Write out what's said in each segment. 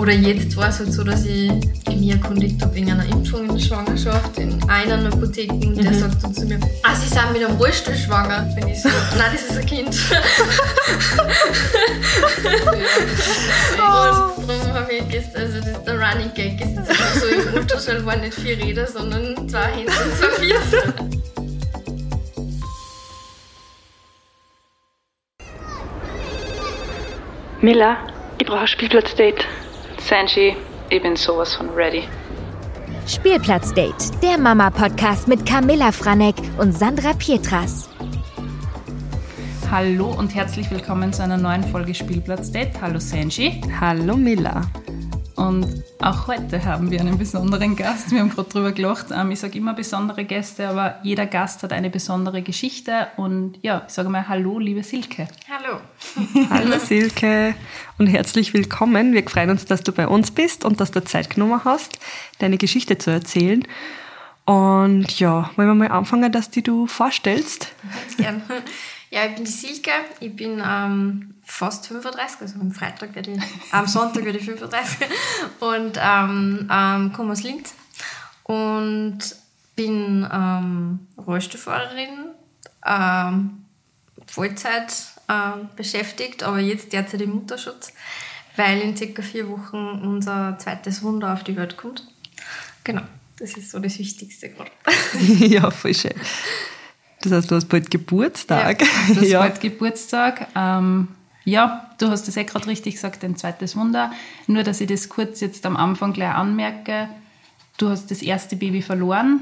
Oder jetzt war es halt so, dass ich mich erkundigt habe wegen einer Impfung in der Schwangerschaft in einer Apotheke und der sagt dann zu mir, ah, Sie sind mit einem Rollstuhl schwanger. Bin ich so, nein, das ist ein Kind. ja, und darum habe ich gestern, also das ist der Running Gag, ist jetzt einfach so, im Ultraschall waren nicht vier Räder, sondern zwei Hände und zwei Füße. Miller, ich brauche ein Spielplatzdate. Sanji, ich bin sowas von ready. Spielplatzdate, der Mama-Podcast mit Camilla Franek und Sandra Pietras. Hallo und herzlich willkommen zu einer neuen Folge Spielplatzdate. Hallo Sanji. Hallo Miller. Und auch heute haben wir einen besonderen Gast. Wir haben gerade drüber gelacht. Ähm, ich sage immer besondere Gäste, aber jeder Gast hat eine besondere Geschichte. Und ja, ich sage mal Hallo, liebe Silke. Hallo. Hallo Silke und herzlich willkommen. Wir freuen uns, dass du bei uns bist und dass du Zeit genommen hast, deine Geschichte zu erzählen. Und ja, wollen wir mal anfangen, dass die du vorstellst? Gerne. Ja, ich bin die Silke. Ich bin ähm, fast 35, also am Freitag werde ich, am Sonntag werde ich 35 und ähm, ähm, komme aus Linz und bin ähm, Rollstuhlfahrerin, ähm, Vollzeit ähm, beschäftigt, aber jetzt derzeit im Mutterschutz, weil in circa vier Wochen unser zweites Wunder auf die Welt kommt. Genau, das ist so das Wichtigste gerade. ja, voll schön. Das heißt, du hast bald Geburtstag. Ja, du hast ja. bald Geburtstag. Ähm, ja, du hast es eh gerade richtig gesagt, ein zweites Wunder. Nur, dass ich das kurz jetzt am Anfang gleich anmerke. Du hast das erste Baby verloren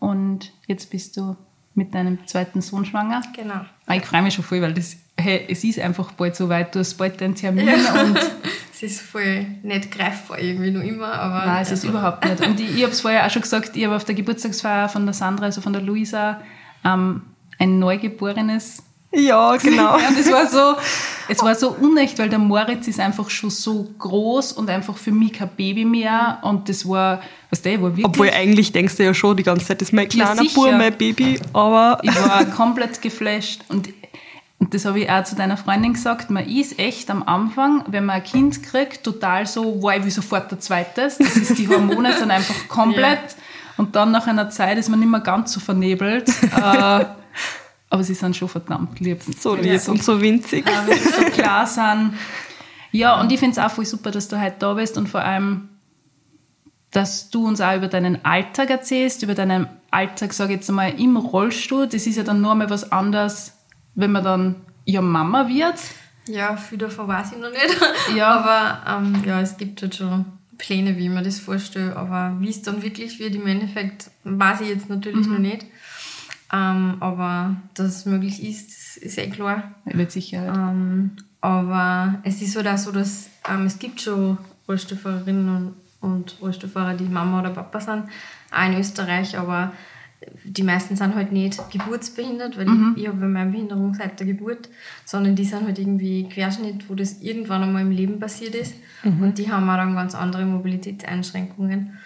mhm. und jetzt bist du mit deinem zweiten Sohn schwanger. Genau. Ah, ich freue mich schon voll, weil das, hey, es ist einfach bald so weit. Du hast bald deinen Termin ja. und es ist voll nicht greifbar irgendwie noch immer. Aber Nein, es ist überhaupt nicht. Und ich, ich habe es vorher auch schon gesagt, ich habe auf der Geburtstagsfeier von der Sandra, also von der Luisa, ähm, ein Neugeborenes. Ja, genau. ja, das war so, es war so unecht, weil der Moritz ist einfach schon so groß und einfach für mich kein Baby mehr. Und das war, was der war wirklich. Obwohl eigentlich denkst du ja schon die ganze Zeit, das ist mein kleiner ja, Bub, mein Baby, aber. Ich war komplett geflasht und und das habe ich auch zu deiner Freundin gesagt, man ist echt am Anfang, wenn man ein Kind kriegt, total so, wow, ich will sofort ein zweites. Das ist die Hormone sind einfach komplett. Ja. Und dann nach einer Zeit ist man nicht mehr ganz so vernebelt. äh, aber sie sind schon verdammt lieb. So lieb und so winzig. Äh, sie so klar sind. Ja, und ich finde es auch voll super, dass du heute da bist und vor allem, dass du uns auch über deinen Alltag erzählst, über deinen Alltag, sage ich jetzt einmal, im Rollstuhl. Das ist ja dann nur mal was anderes, wenn man dann ja Mama wird. Ja, viel davon weiß ich noch nicht. Ja. Aber ähm, ja, es gibt halt schon Pläne, wie ich mir das vorstelle. Aber wie es dann wirklich wird, im Endeffekt, weiß ich jetzt natürlich mhm. noch nicht. Ähm, aber dass es möglich ist, ist eh klar. Mit Sicherheit. Ähm, aber es ist halt auch so, dass ähm, es gibt schon Rollstuhlfahrerinnen und, und Rollstuhlfahrer, die Mama oder Papa sind, auch in Österreich, aber die meisten sind halt nicht geburtsbehindert, weil mhm. ich, ich habe meine Behinderung seit der Geburt, sondern die sind halt irgendwie Querschnitt, wo das irgendwann einmal im Leben passiert ist. Mhm. Und die haben auch dann ganz andere Mobilitätseinschränkungen.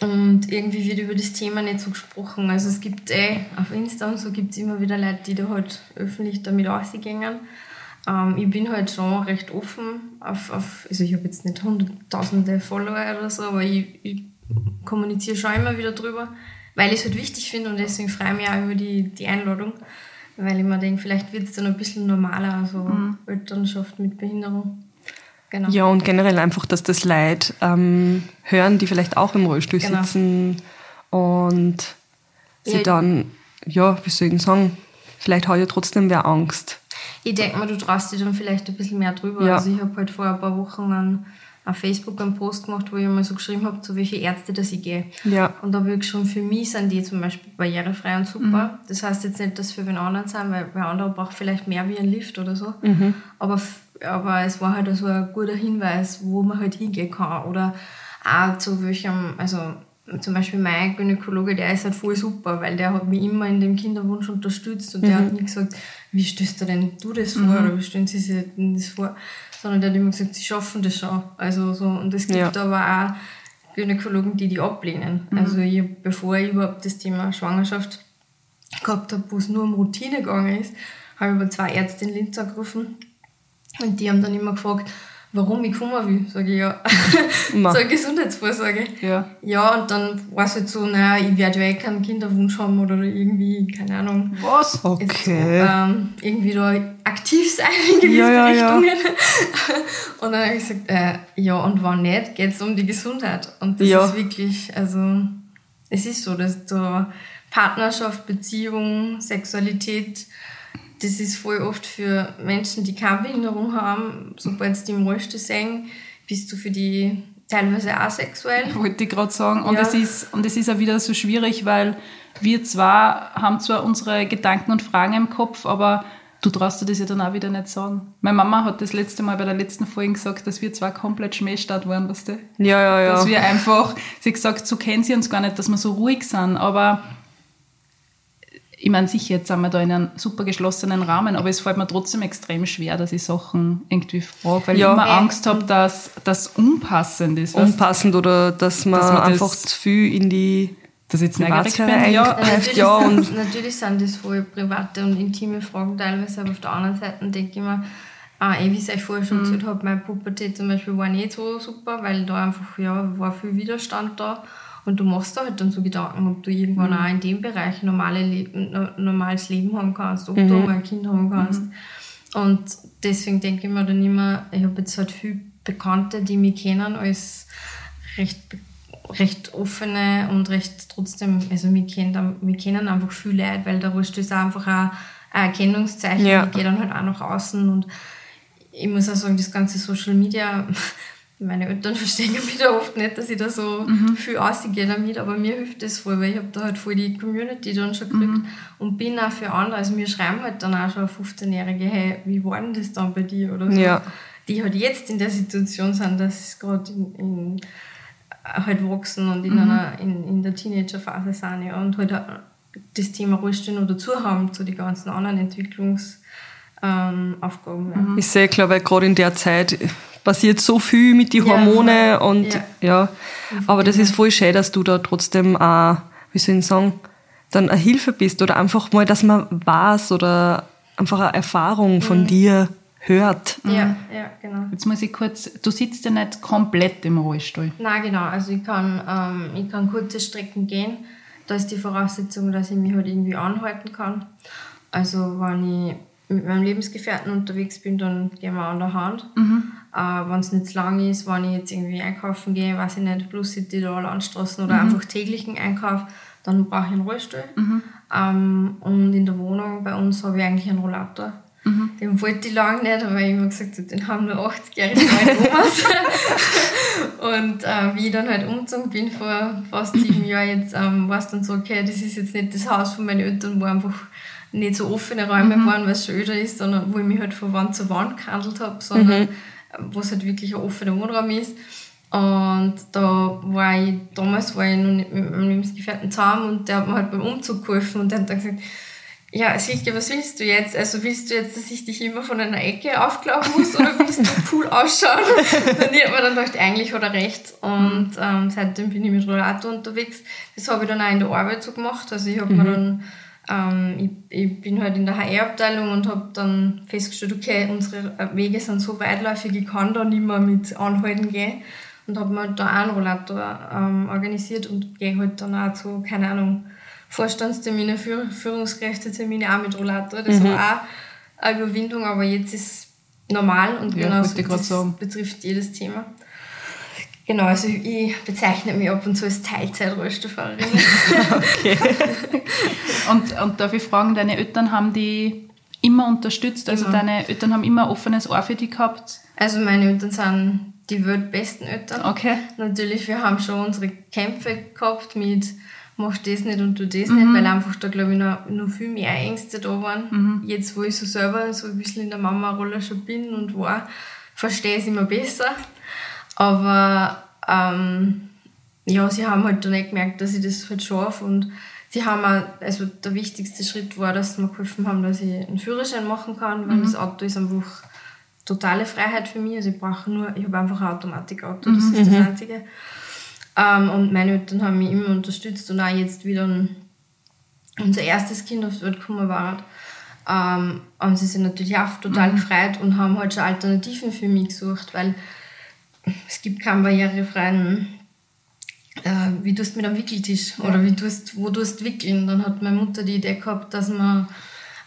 Und irgendwie wird über das Thema nicht so gesprochen. Also es gibt eh auf Insta und so gibt es immer wieder Leute, die da halt öffentlich damit rausgehen. Ähm, ich bin halt schon recht offen auf, auf also ich habe jetzt nicht hunderttausende Follower oder so, aber ich, ich kommuniziere schon immer wieder drüber weil ich es halt wichtig finde und deswegen freue ich mich auch über die, die Einladung, weil ich mir denke, vielleicht wird es dann ein bisschen normaler, also mhm. Elternschaft mit Behinderung. Genau. Ja, und generell einfach, dass das Leid ähm, hören, die vielleicht auch im Rollstuhl genau. sitzen und sie ja, dann, ja, wie soll ich sagen, vielleicht hat ja trotzdem wer Angst. Ich denke mal, du traust dich dann vielleicht ein bisschen mehr drüber. Ja. Also ich habe halt vor ein paar Wochen einen auf Facebook einen Post gemacht, wo ich mal so geschrieben habe, zu welche Ärzte dass ich gehe. Ja. Und da habe ich geschrieben, für mich sind die zum Beispiel barrierefrei und super. Mhm. Das heißt jetzt nicht, dass für wen anderen sind, weil wer andere braucht vielleicht mehr wie ein Lift oder so. Mhm. Aber, aber es war halt so ein guter Hinweis, wo man halt hingehen kann. Oder auch zu welchem, also zum Beispiel mein Gynäkologe, der ist halt voll super, weil der hat mich immer in dem Kinderwunsch unterstützt und mhm. der hat nie gesagt, wie stößt du denn du das vor mhm. oder wie stellen sie sich das vor, sondern der hat immer gesagt, sie schaffen das schon. Also so, und es gibt ja. aber auch Gynäkologen, die die ablehnen. Mhm. Also ich, bevor ich überhaupt das Thema Schwangerschaft gehabt habe, wo es nur um Routine gegangen ist, habe ich über zwei Ärzte in Linz angerufen und die haben dann immer gefragt, warum ich kommen will. Sage ich ja. So eine Gesundheitsvorsorge. Ja. Ja, und dann war es halt so, naja, ich werde ja eh keinen Kinderwunsch haben oder irgendwie, keine Ahnung. Was? Jetzt, Okay. ähm, irgendwie da aktiv sein in gewisse Ja, ja, ja. Richtungen. und dann habe ich gesagt, äh, ja, und wann nicht, geht es um die Gesundheit. Und das Ja. ist wirklich, also, es ist so, dass da Partnerschaft, Beziehung, Sexualität, das ist voll oft für Menschen, die keine Behinderung haben, sobald sie die im Rollstuhl sehen, bist du für die teilweise asexuell. Wollte ich gerade sagen. Und, Ja. es ist, und es ist auch wieder so schwierig, weil wir zwar haben zwar unsere Gedanken und Fragen im Kopf, aber du traust dir das ja dann auch wieder nicht sagen. Meine Mama hat das letzte Mal bei der letzten Folge gesagt, dass wir zwar komplett Schmähstadt waren, weißt du? Ja, ja, ja. Dass wir einfach, sie hat gesagt, so kennen sie uns gar nicht, dass wir so ruhig sind, aber ich meine, sicher, jetzt sind wir da in einem super geschlossenen Rahmen, aber es fällt mir trotzdem extrem schwer, dass ich Sachen irgendwie frage, weil Ja. ich immer Angst habe, dass das unpassend ist. Unpassend oder dass man, Dass man das- einfach zu viel in die dass ich jetzt Privatsphäre bin. Ja, natürlich, ja, sind, und- natürlich sind das voll private und intime Fragen teilweise, aber auf der anderen Seite denke ich mir, ah, eh, wie ich euch vorher schon Mhm. erzählt habe, meine Pubertät zum Beispiel war nicht so super, weil da einfach, ja, war viel Widerstand da. Und du machst da halt dann so Gedanken, ob du irgendwann Mhm. auch in dem Bereich normale Leben, no- normales Leben haben kannst, ob Mhm. du mal ein Kind haben kannst. Und deswegen denke ich mir dann immer, ich habe jetzt halt viele Bekannte, die mich kennen als recht, recht offene und recht trotzdem, also wir kennen, wir kennen einfach viel Leute, weil der Rollstuhl ist einfach auch ein Erkennungszeichen. Ja. Ich gehe dann halt auch nach außen und ich muss auch sagen, das ganze Social Media, meine Eltern verstehen mich da oft nicht, dass ich da so viel ausgehe damit, aber mir hilft das voll, weil ich habe da halt voll die Community dann schon gekriegt und bin auch für andere, also mir schreiben halt dann auch schon 15-Jährige, hey, wie war denn das dann bei dir oder so, Ja. die halt jetzt in der Situation sind, dass sie gerade in, in halt wachsen und in, einer, in, in der Teenagerphase sind ja, und halt auch das Thema Rollstuhl noch dazu haben zu den ganzen anderen Entwicklungsaufgaben. Ähm, ja. ist sehr klar, weil gerade in der Zeit passiert so viel mit den Ja, Hormone voll. und Ja. ja. Aber das ist voll schön, dass du da trotzdem auch, wie soll ich sagen, dann eine Hilfe bist oder einfach mal, dass man weiß oder einfach eine Erfahrung Mhm. von dir hört. Ja, ja, genau. Jetzt muss ich kurz, du sitzt ja nicht komplett im Rollstuhl. Na genau, also ich kann, ähm, ich kann kurze Strecken gehen. Da ist die Voraussetzung, dass ich mich halt irgendwie anhalten kann. Also wenn ich mit meinem Lebensgefährten unterwegs bin, dann gehen wir an der Hand. Äh, wenn es nicht zu lang ist, wenn ich jetzt irgendwie einkaufen gehe, weiß ich nicht, Plus City oder Landstraßen oder einfach täglichen Einkauf, dann brauche ich einen Rollstuhl. Ähm, und in der Wohnung bei uns habe ich eigentlich einen Rollator. Den wollte ich lange nicht, aber ich immer gesagt habe, den haben nur 80-jährige Leute Omas. Und äh, wie ich dann halt umgezogen bin vor fast sieben Jahren, jetzt ähm, war es dann so, okay, das ist jetzt nicht das Haus von meinen Eltern, wo einfach nicht so offene Räume waren, weil es schon öder ist, sondern wo ich mich halt von Wand zu Wand gehandelt habe, sondern äh, wo es halt wirklich ein offener Wohnraum ist. Und da war ich, damals war ich noch nicht mit meinem Lebensgefährten zusammen und der hat mir halt beim Umzug geholfen und der hat dann gesagt, ja, Silke, was willst du jetzt? Also willst du jetzt, dass ich dich immer von einer Ecke aufklappen muss oder willst du cool ausschauen? Und ich habe mir dann gedacht, eigentlich hat er recht. Und ähm, seitdem bin ich mit Rollator unterwegs. Das habe ich dann auch in der Arbeit so gemacht. Also ich habe mir dann, ähm, ich, ich bin halt in der HR-Abteilung und habe dann festgestellt, okay, unsere Wege sind so weitläufig, ich kann da nicht mehr mit Anhalten gehen. Und habe mir da auch einen Rollator ähm, organisiert und gehe halt dann auch zu, keine Ahnung, Vorstandstermine, Führ Führungskräftetermine auch mit Rollator. Das war auch eine Überwindung, aber jetzt ist es normal und Ja, genau das betrifft jedes Thema. Genau, also ich bezeichne mich ab und zu als Teilzeit-Rollstuhlfahrerin. Und, und darf ich fragen, deine Eltern haben die immer unterstützt? Also Immer. deine Eltern haben immer ein offenes Ohr für dich gehabt? Also meine Eltern sind die weltbesten Eltern. Okay. Natürlich, wir haben schon unsere Kämpfe gehabt mit mach das nicht und tu das nicht, weil einfach da glaube ich noch, noch viel mehr Ängste da waren. Jetzt, wo ich so selber so ein bisschen in der Mama-Rolle schon bin und war, verstehe ich es immer besser. Aber ähm, ja, sie haben halt dann nicht gemerkt, dass ich das halt schaffe und sie haben auch, also der wichtigste Schritt war, dass sie mir geholfen haben, dass ich einen Führerschein machen kann, weil das Auto ist einfach totale Freiheit für mich. Also ich brauche nur, ich habe einfach ein Automatikauto, das ist das Einzige. Ähm, und meine Eltern haben mich immer unterstützt und auch jetzt wieder ein, unser erstes Kind auf die Welt gekommen war, ähm, haben sie sich natürlich auch total gefreut und haben halt schon Alternativen für mich gesucht, weil es gibt keinen barrierefreien, äh, wie tust du mit einem Wickeltisch oder wie tust, wo tust du wickeln. Dann hat meine Mutter die Idee gehabt, dass man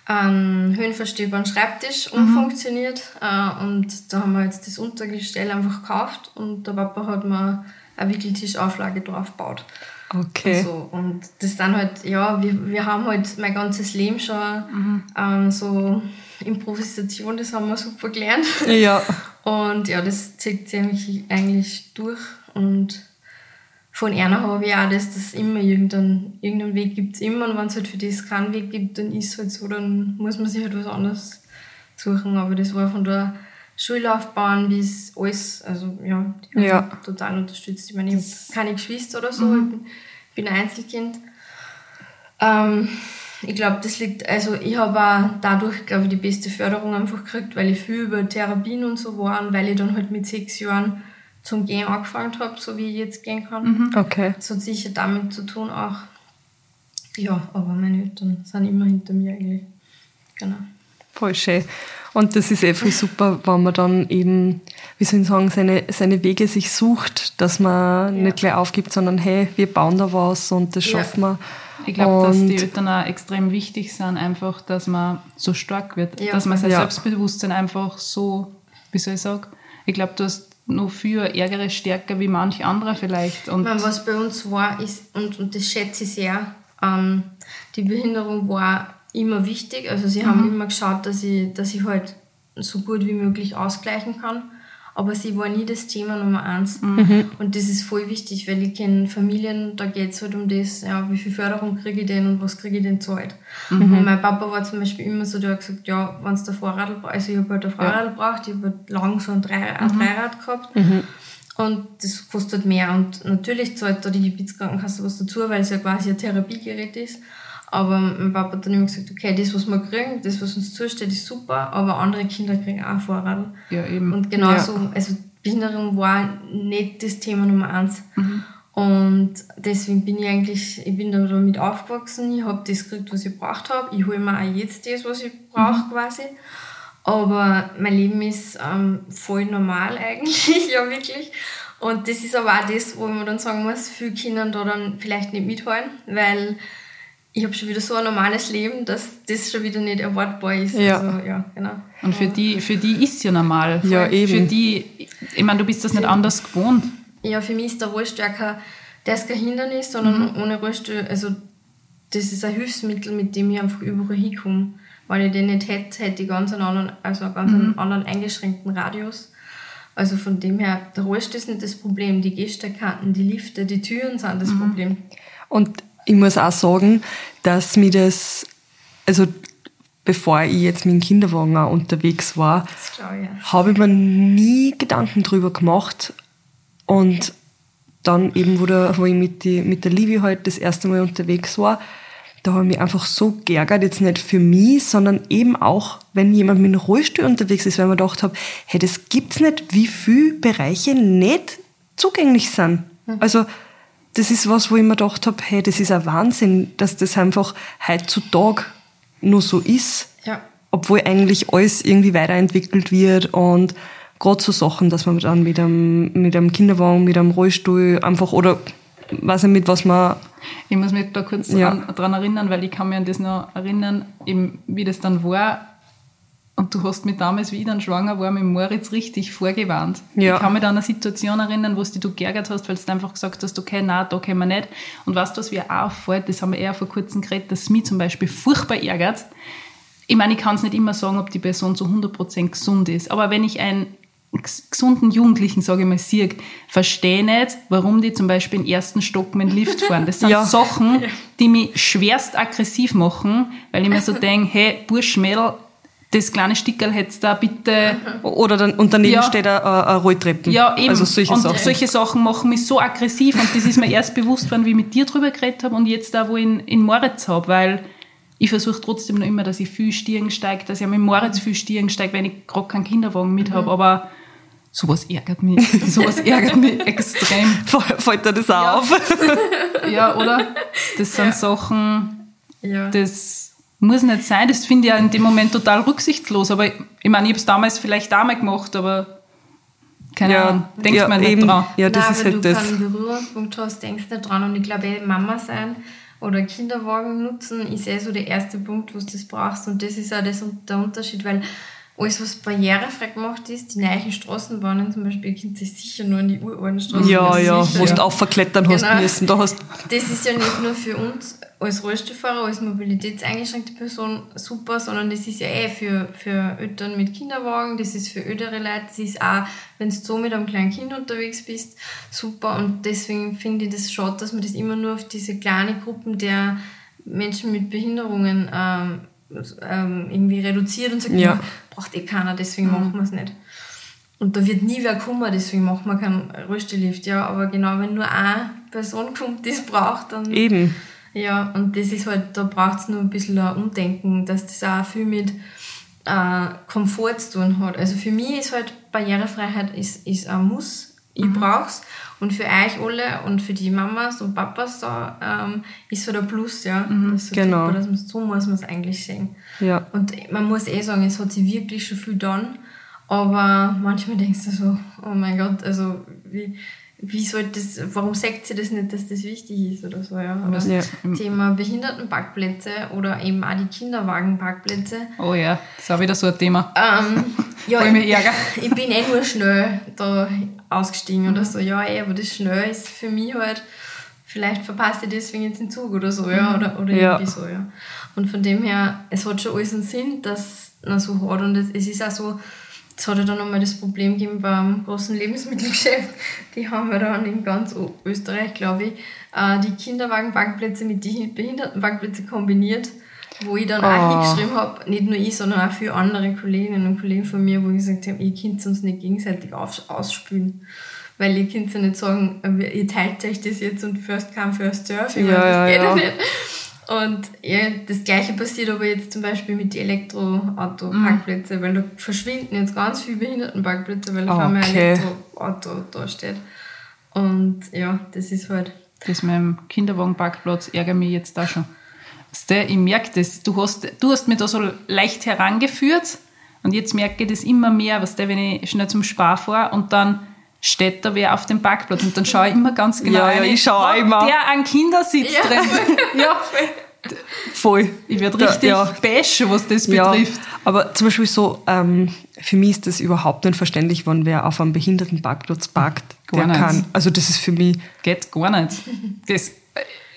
einen höhenverstellbaren Schreibtisch umfunktioniert äh, und da haben wir jetzt das Untergestell einfach gekauft und der Papa hat mir eine Wickeltischauflage drauf gebaut. Okay. Also, und das dann halt, ja, wir, wir haben halt mein ganzes Leben schon ähm, so Improvisation, das haben wir super gelernt. Ja. Und ja, das zieht sich eigentlich- eigentlich durch. Und von einer habe ich auch das, dass es immer irgendeinen, irgendeinen Weg gibt es immer. Und wenn es halt für das keinen Weg gibt, dann ist es halt so, dann muss man sich halt was anderes suchen. Aber das war von der Schullaufbahn bis alles, also ja, die Ja. total unterstützt. Ich meine, ich habe keine Geschwister oder so, ich bin, bin ein Einzelkind. Ähm, ich glaube, das liegt, also ich habe auch dadurch, glaube ich, die beste Förderung einfach gekriegt, weil ich viel über Therapien und so war und weil ich dann halt mit sechs Jahren zum Gehen angefangen habe, so wie ich jetzt gehen kann. Okay. Das hat sicher damit zu tun auch. Ja, aber meine Eltern sind immer hinter mir eigentlich. Genau. Voll schön. Und das ist viel super, wenn man dann eben, wie soll ich sagen, seine, seine Wege sich sucht, dass man nicht gleich aufgibt, sondern hey, wir bauen da was und das Ja. schaffen wir. Ich glaube, dass die Eltern auch extrem wichtig sind, einfach, dass man so stark wird. Ja. Dass man sein Ja. Selbstbewusstsein einfach so, wie soll ich sagen, ich glaube, du hast noch viel ärgere Stärke wie manch anderer vielleicht. Und Ich meine, was bei uns war, ist, und, und das schätze ich sehr, ähm, die Behinderung war immer wichtig. Also sie haben immer geschaut, dass ich, dass ich halt so gut wie möglich ausgleichen kann. Aber sie war nie das Thema Nummer eins. Und das ist voll wichtig, weil ich kenne Familien, da geht es halt um das, ja, wie viel Förderung kriege ich denn und was kriege ich denn zahlt. Und mein Papa war zum Beispiel immer so, der hat gesagt, ja, wenn es der Fahrrad, also ich habe halt ein Fahrrad gebraucht, ich habe halt lang so ein, Drei, ein Dreirad gehabt. Und das kostet mehr. Und natürlich zahlt da die Gebietskrankenkasse was dazu, weil es ja quasi ein Therapiegerät ist. Aber mein Papa hat dann immer gesagt, okay, das, was wir kriegen, das, was uns zusteht, ist super, aber andere Kinder kriegen auch Fahrrad. ja, eben. Und genauso, also Behinderung war nicht das Thema Nummer eins. Und deswegen bin ich eigentlich, ich bin da damit aufgewachsen, ich habe das gekriegt, was ich braucht habe. Ich hole mir auch jetzt das, was ich brauche quasi. Aber mein Leben ist ähm, voll normal eigentlich, ja wirklich. Und das ist aber auch das, wo man dann sagen muss, viele Kinder da dann vielleicht nicht mithalten, weil ich habe schon wieder so ein normales Leben, dass das schon wieder nicht erwartbar ist. Ja. Also, ja, genau. Und für die, für die ist ja normal. Ja, eben. Für die, ich meine, du bist das nicht anders gewohnt. Ja, für mich ist der Rollstuhl kein, der ist kein Hindernis, sondern ohne Rollstuhl, also das ist ein Hilfsmittel, mit dem ich einfach überall hinkomme. Wenn ich den nicht hätte, hätte ich ganz einen anderen, also einen ganz einen anderen eingeschränkten Radius. Also von dem her, der Rollstuhl ist nicht das Problem, die Gehsteigkanten, die Lifte, die Türen sind das Problem. Und ich muss auch sagen, dass mir das, also bevor ich jetzt mit dem Kinderwagen auch unterwegs war, habe ich mir nie Gedanken drüber gemacht. Und dann eben, wo, der, wo ich mit, die, mit der Livi halt das erste Mal unterwegs war, da habe ich mich einfach so geärgert, jetzt nicht für mich, sondern eben auch, wenn jemand mit einem Rollstuhl unterwegs ist, weil mir gedacht habe, hey, das gibt's nicht, wie viele Bereiche nicht zugänglich sind. Also, das ist was, wo ich mir gedacht habe, hey, das ist ein Wahnsinn, dass das einfach heutzutage nur so ist Ja. obwohl eigentlich alles irgendwie weiterentwickelt wird und gerade so Sachen, dass man dann mit einem, mit einem Kinderwagen, mit einem Rollstuhl einfach oder weiß nicht mit was man Ich muss mich da kurz Ja. dran, dran erinnern, weil ich kann mich an das noch erinnern, eben, wie das dann war. Und du hast mich damals, wie ich dann schwanger war, mit Moritz richtig vorgewarnt. Ja. Ich kann mich da an eine Situation erinnern, wo du dich geärgert hast, weil du einfach gesagt hast, okay, nein, da können wir nicht. Und weißt du, was mir auch auffällt, das haben wir eher vor kurzem geredet, dass es mich zum Beispiel furchtbar ärgert. Ich meine, ich kann es nicht immer sagen, ob die Person zu 100% gesund ist, aber wenn ich einen ges- gesunden Jugendlichen, sage ich mal, sehe, verstehe nicht, warum die zum Beispiel den ersten Stock mit dem Lift fahren. Das sind Ja. Sachen, die mich schwerst aggressiv machen, weil ich mir so denke, hey, Bursch, Mädel, das kleine Stickerl hättest da bitte oder dann und daneben Ja. steht ein, ein ein Rolltreppen. ja, eben. Also solche und Sachen. solche Sachen machen mich so aggressiv und das ist mir erst bewusst worden, wie ich mit dir drüber geredet habe und jetzt da, wo ich in, in Moritz habe, weil ich versuche trotzdem noch immer, dass ich viel Stiegen steige, dass ich mit Moritz viel Stiegen steige, wenn ich gerade keinen Kinderwagen mit habe, aber sowas ärgert mich, sowas ärgert mich extrem. Fällt dir das auch Ja. auf? Ja, oder? Das sind Sachen, Ja. das, Muss nicht sein, das finde ich ja in dem Moment total rücksichtslos. Aber ich, meine, ich habe es damals vielleicht auch mal gemacht, aber keine Ja, Ahnung, denkt ja, man nicht eben. dran. Ja, das Nein, ist wenn halt du das. keinen Berührungspunkt hast, denkst du nicht dran. Und ich glaube, eh, Mama sein oder Kinderwagen nutzen ist eh so der erste Punkt, wo du das brauchst. Und das ist auch das, der Unterschied, weil alles, was barrierefrei gemacht ist, die neuen Straßenbahnen zum Beispiel, könnt ihr sicher nur an die uralten Straßen. Ja, ja, sicher. wo du aufverklettern hast Genau. müssen. Da hast Das ist ja nicht nur für uns als Rollstuhlfahrer, als mobilitätseingeschränkte Person super, sondern das ist ja eh für, für Eltern mit Kinderwagen, das ist für ältere Leute, das ist auch, wenn du so mit einem kleinen Kind unterwegs bist, super. Und deswegen finde ich das schade, dass man das immer nur auf diese kleinen Gruppen der Menschen mit Behinderungen ähm, ähm, irgendwie reduziert und sagt, Ja. braucht eh keiner, deswegen machen wir es nicht. Und da wird nie wer kommen, deswegen machen wir keinen Rollstuhllift. Ja, aber genau, wenn nur eine Person kommt, die es braucht, dann. eben. Ja, und das ist halt, da braucht es nur ein bisschen ein Umdenken, dass das auch viel mit äh, Komfort zu tun hat. Also für mich ist halt Barrierefreiheit ist, ist ein Muss. Ich brauch's. Und für euch alle und für die Mamas und Papas da ähm, ist halt ein Plus, ja. Das ist so genau. super, dass so muss man es eigentlich sehen. Ja. Und man muss eh sagen, es hat sich wirklich schon viel getan. Aber manchmal denkst du so, oh mein Gott, also wie, wie soll das, warum sagt sie das nicht, dass das wichtig ist oder so, ja. Aber Ja. Thema Behindertenparkplätze oder eben auch die Kinderwagenparkplätze. Oh ja, das ist auch wieder so ein Thema. Ähm, ja, ich ich bin eh nur schnell da ausgestiegen oder so. Ja, eh, aber das schnell ist für mich halt, vielleicht verpasse ich deswegen jetzt den Zug oder so, ja, oder, oder Ja. irgendwie so, ja. Und von dem her, es hat schon alles einen Sinn, dass es so hat und es, es ist auch so, es hat ja dann nochmal das Problem gegeben beim großen Lebensmittelgeschäft. Die haben ja dann in ganz Österreich, glaube ich, äh, die Kinderwagenparkplätze mit den Behindertenparkplätzen kombiniert, wo ich dann auch Oh. hingeschrieben habe, nicht nur ich, sondern auch viele andere Kolleginnen und Kollegen von mir, wo ich gesagt habe, ihr könnt uns nicht gegenseitig ausspülen. Weil ihr könnt ja nicht sagen, ihr teilt euch das jetzt und first come, first serve. Ich Ja, meine, das ja, geht ja. nicht. Und ja, das gleiche passiert aber jetzt zum Beispiel mit den Elektroauto-Parkplätzen, weil da verschwinden jetzt ganz viele Behindertenparkplätze, weil auf einmal ein Okay. Elektroauto da steht. Und ja, das ist halt. Das mit dem Kinderwagenparkplatz ärgert mich jetzt auch schon. Weißt du, Ich merke das. Du hast, du hast mich da so leicht herangeführt und jetzt merke ich das immer mehr, was der, wenn ich schnell zum Spar fahre und dann steht da wer auf dem Parkplatz und dann schaue ich immer ganz genau Ja, ja, ich schaue immer. der einen Kindersitz Ja. drin. ja, Voll. ich werde richtig ja. beige, was das Ja, betrifft. aber zum Beispiel so, ähm, für mich ist das überhaupt nicht verständlich, wenn wer auf einem Behindertenparkplatz parkt. Gar der nicht. kann. Also das ist für mich, Geht gar nicht. Das äh,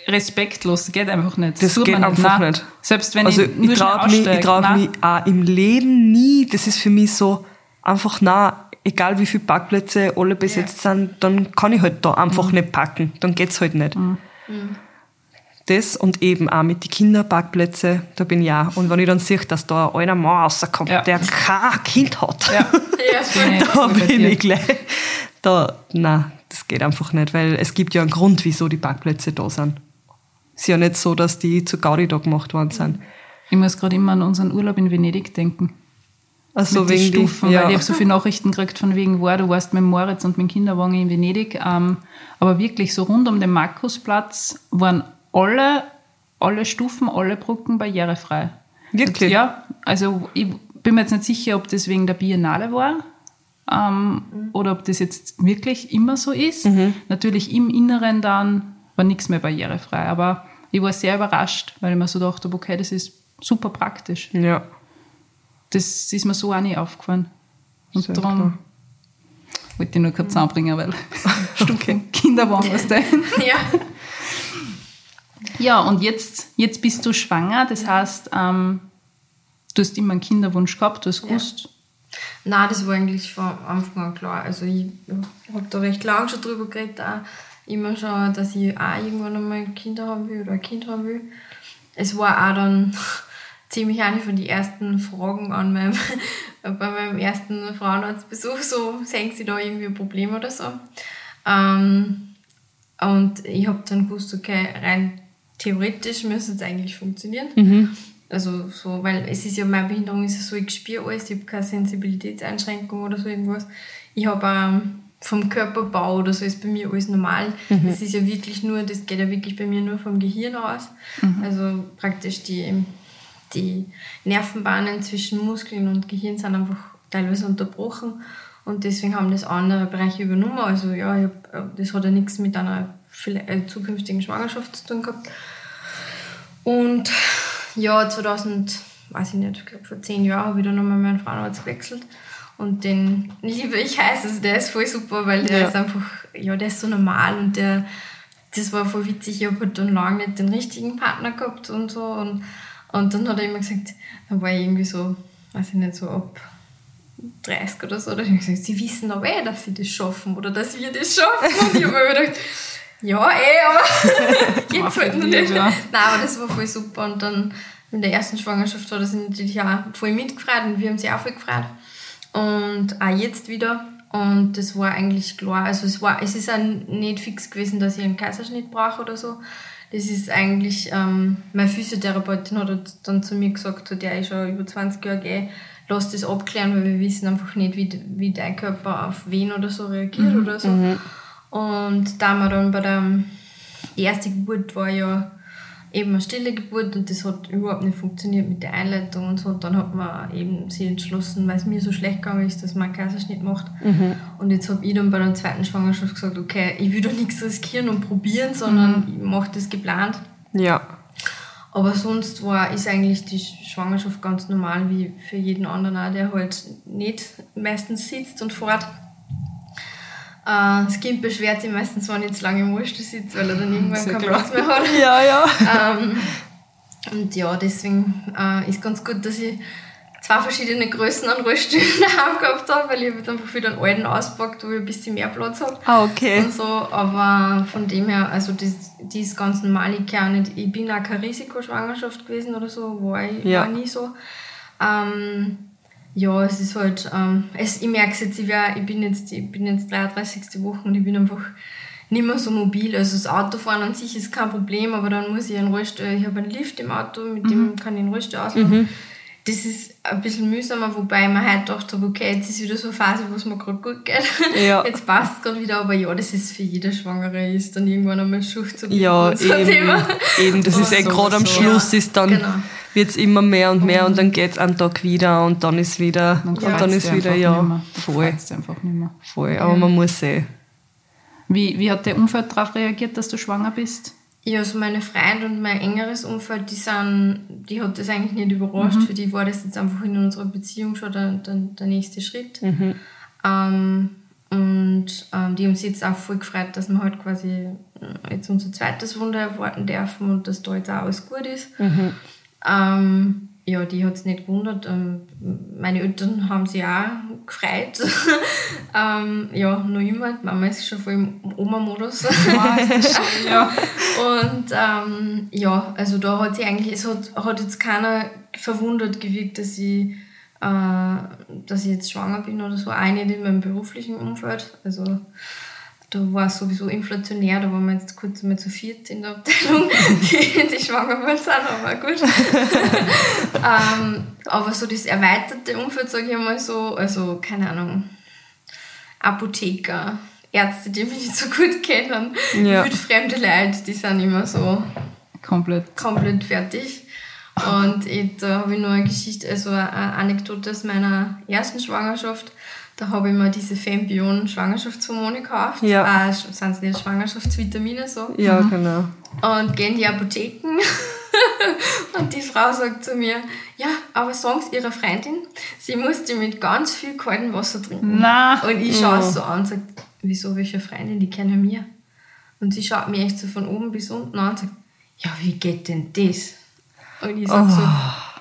respektlos, das geht einfach nicht. Das tut geht man einfach Nein. nicht. Selbst wenn also ich ich traue mich, ich trau mich auch im Leben nie. Das ist für mich so einfach nah. Egal wie viele Parkplätze alle besetzt sind, dann kann ich halt da einfach Mhm. nicht parken. Dann geht's halt nicht. Das und eben auch mit den Kinderparkplätzen, da bin ich auch. Und wenn ich dann sehe, dass da ein alter Mann rauskommt, Ja. der kein Kind hat, Ja. Ja, Bin ich da bin ich gleich. Da, nein, das geht einfach nicht, weil es gibt ja einen Grund, wieso die Parkplätze da sind. Es ist ja nicht so, dass die zu Gaudi da gemacht worden sind. Ich muss gerade immer an unseren Urlaub in Venedig denken. Also mit den wegen Stufen, die, ja. weil ich habe so viele Nachrichten gekriegt von wegen, wow, du warst mit Moritz und mit Kinderwagen in Venedig. Ähm, aber wirklich so rund um den Markusplatz waren alle, alle Stufen, alle Brücken barrierefrei. Wirklich? Und ja, also ich bin mir jetzt nicht sicher, ob das wegen der Biennale war ähm, oder ob das jetzt wirklich immer so ist. Mhm. Natürlich im Inneren dann war nichts mehr barrierefrei, aber ich war sehr überrascht, weil ich mir so dachte, okay, das ist super praktisch. ja. Das ist mir so auch nie aufgefallen. Und Sehr darum klar. wollte ich nur kurz zusammenbringen, weil Stufen Kinderwagen was denn. ja. Ja, und jetzt, jetzt bist du schwanger, das heißt, ähm, du hast immer einen Kinderwunsch gehabt, du hast gewusst, Nein, das war eigentlich von Anfang an klar. Also ich habe da recht lange schon drüber geredet, auch immer schon, dass ich auch irgendwann einmal Kinder haben will oder ein Kind haben will. Es war auch dann ziemlich eine von den ersten Fragen an meinem, bei meinem ersten Frauenarztbesuch, so sehen Sie da irgendwie ein Problem oder so. Ähm, und ich habe dann gewusst, okay, rein theoretisch müsste es eigentlich funktionieren. Also so, weil es ist ja, meine Behinderung ist ja so, ich spüre alles, ich habe keine Sensibilitätseinschränkung oder so irgendwas. Ich habe ähm, vom Körperbau oder so ist bei mir alles normal. Das ist ja wirklich nur, das geht ja wirklich bei mir nur vom Gehirn aus. Also praktisch die, die Nervenbahnen zwischen Muskeln und Gehirn sind einfach teilweise unterbrochen und deswegen haben das andere Bereiche übernommen. Also ja, hab, äh, das hat ja nichts mit einer äh, zukünftigen Schwangerschaft zu tun gehabt. Und ja, 2000, weiß ich nicht, ich glaube vor zehn Jahren habe ich dann nochmal meinen Frauenarzt gewechselt. Und den liebe ich heiß, also der ist voll super, weil der Ja. ist einfach, ja, der ist so normal und der, das war voll witzig. Ich habe halt dann lange nicht den richtigen Partner gehabt und so. Und, und dann hat er immer gesagt, dann war ich irgendwie so, weiß ich nicht, so ab 30 oder so, da habe ich gesagt, sie wissen aber eh, dass sie das schaffen oder dass wir das schaffen. Und ich habe mir gedacht, ja, eh, aber jetzt halt noch nicht, nicht. ja. Nein, aber das war voll super. Und dann in der ersten Schwangerschaft hat er sich natürlich auch voll mitgefreut und wir haben sie auch voll gefreut. Und auch jetzt wieder. Und das war eigentlich klar. Also es war, es ist auch nicht fix gewesen, dass ich einen Kaiserschnitt brauche oder so. Das ist eigentlich, ähm, meine Physiotherapeutin hat dann zu mir gesagt, zu der ich schon über 20 Jahre gehe, lass das abklären, weil wir wissen einfach nicht, wie, wie dein Körper auf wen oder so reagiert oder so. Und da wir dann bei der ersten Geburt war ja eben eine stille Geburt und das hat überhaupt nicht funktioniert mit der Einleitung und so. Und dann hat man eben sich entschlossen, weil es mir so schlecht gegangen ist, dass man einen Kaiserschnitt macht. Und jetzt habe ich dann bei der zweiten Schwangerschaft gesagt, okay, ich will da nichts riskieren und probieren, sondern ich mache das geplant. Ja. Aber sonst war, ist eigentlich die Schwangerschaft ganz normal wie für jeden anderen auch, der halt nicht meistens sitzt und fährt. Äh, das Kind beschwert sich meistens, wenn ich zu lange im Rollstuhl sitze, weil er dann irgendwann Sehr keinen klar. Platz mehr hat. Ja, ja. ähm, und ja, deswegen äh, ist ganz gut, dass ich zwei verschiedene Größen an Rollstühlen daheim gehabt habe, weil ich jetzt einfach wieder einen alten auspackt, wo ich ein bisschen mehr Platz habe Ah, okay. und so, aber von dem her, also das, die ist ganz normal, ich, kann nicht, ich bin auch keine Risikoschwangerschaft gewesen oder so, war ich Ja. war nie so. Ähm, ja, es ist halt, ähm, es, ich merke es jetzt, ich, wär, ich, bin jetzt, ich bin jetzt 33. Woche und ich bin einfach nicht mehr so mobil. Also das Autofahren an sich ist kein Problem, aber dann muss ich einen Rollstuhl, ich habe einen Lift im Auto, mit dem kann ich einen Rollstuhl auslaufen. Das ist ein bisschen mühsamer, wobei ich mir heute gedacht habe, okay, jetzt ist wieder so eine Phase, wo es mir gerade gut geht. Ja. Jetzt passt es gerade wieder, aber ja, das ist für jede Schwangere, ist dann irgendwann einmal Schucht zu Ja, eben, eben. Das ist eh so, gerade am. Schluss, Ja, ist dann, genau. Wird's immer mehr und mehr und dann geht's einen Tag wieder und dann ist wieder, und freut's dann ist wieder, einfach ja, voll, freut's dich einfach nicht mehr. voll. Aber man muss eh. Wie, wie hat der Umfeld darauf reagiert, dass du schwanger bist? Ja, also meine Freunde und mein engeres Umfeld, die sind, die hat das eigentlich nicht überrascht. Für die war das jetzt einfach in unserer Beziehung schon der, der, der nächste Schritt. Ähm, und ähm, die haben sich jetzt auch voll gefreut, dass wir halt quasi äh, jetzt unser zweites Wunder erwarten dürfen und dass da jetzt auch alles gut ist. Ähm, ja, die hat es nicht gewundert. Ähm, meine Eltern haben sich auch gefreut. ähm, ja, noch immer. Die Mama ist schon voll im Oma-Modus. ja. Und ähm, ja, also da hat sie eigentlich, es hat, hat jetzt keiner verwundert gewirkt, dass ich, äh, dass ich jetzt schwanger bin oder so, auch nicht in meinem beruflichen Umfeld. Also da war es sowieso inflationär, da waren wir jetzt kurz mal zu viert in der Abteilung, die, die schwanger geworden sind, aber gut. ähm, aber so das erweiterte Umfeld, sage ich einmal so, also keine Ahnung, Apotheker, Ärzte, die mich nicht so gut kennen, Ja. wildfremde Leute, die sind immer so Komplett. komplett fertig. Und ich, da habe ich noch eine Geschichte, also eine Anekdote aus meiner ersten Schwangerschaft. Da habe ich mir diese Fembion Schwangerschaftshormone gekauft. Ja. Äh, sind es nicht Schwangerschaftsvitamine so? Ja, genau. Und gehe in die Apotheken. und die Frau sagt zu mir, ja, aber sagen Sie Ihrer Freundin, sie muss die mit ganz viel kaltem Wasser trinken. Na. Und ich schaue sie so an und sage, wieso, welche Freundin, die kennen mir. Und sie schaut mich echt so von oben bis unten an und sagt, ja, wie geht denn das? Und ich sage so,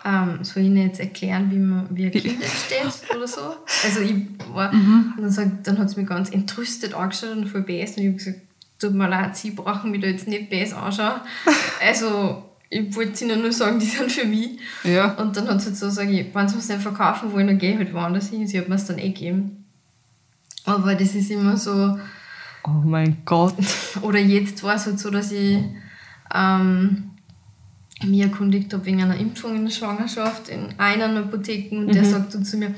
ähm, soll ich Ihnen jetzt erklären, wie, man, wie ein Kind entsteht oder so? Also ich war, und dann, sagt, dann hat sie mich ganz entrüstet angeschaut und voll bäst und ich habe gesagt, tut mir leid, Sie brauchen mich da jetzt nicht bäst anschauen. Also ich wollte Ihnen nur sagen, die sind für mich. Ja. Und dann hat sie so gesagt, wenn sie es nicht verkaufen wollen, dann gehe ich halt woanders hin. Sie hat mir es dann eh gegeben. Aber das ist immer so, Oh mein Gott. oder jetzt war es halt so, dass ich ähm, mich erkundigt habe wegen einer Impfung in der Schwangerschaft in einer Apotheken und der sagt dann zu mir,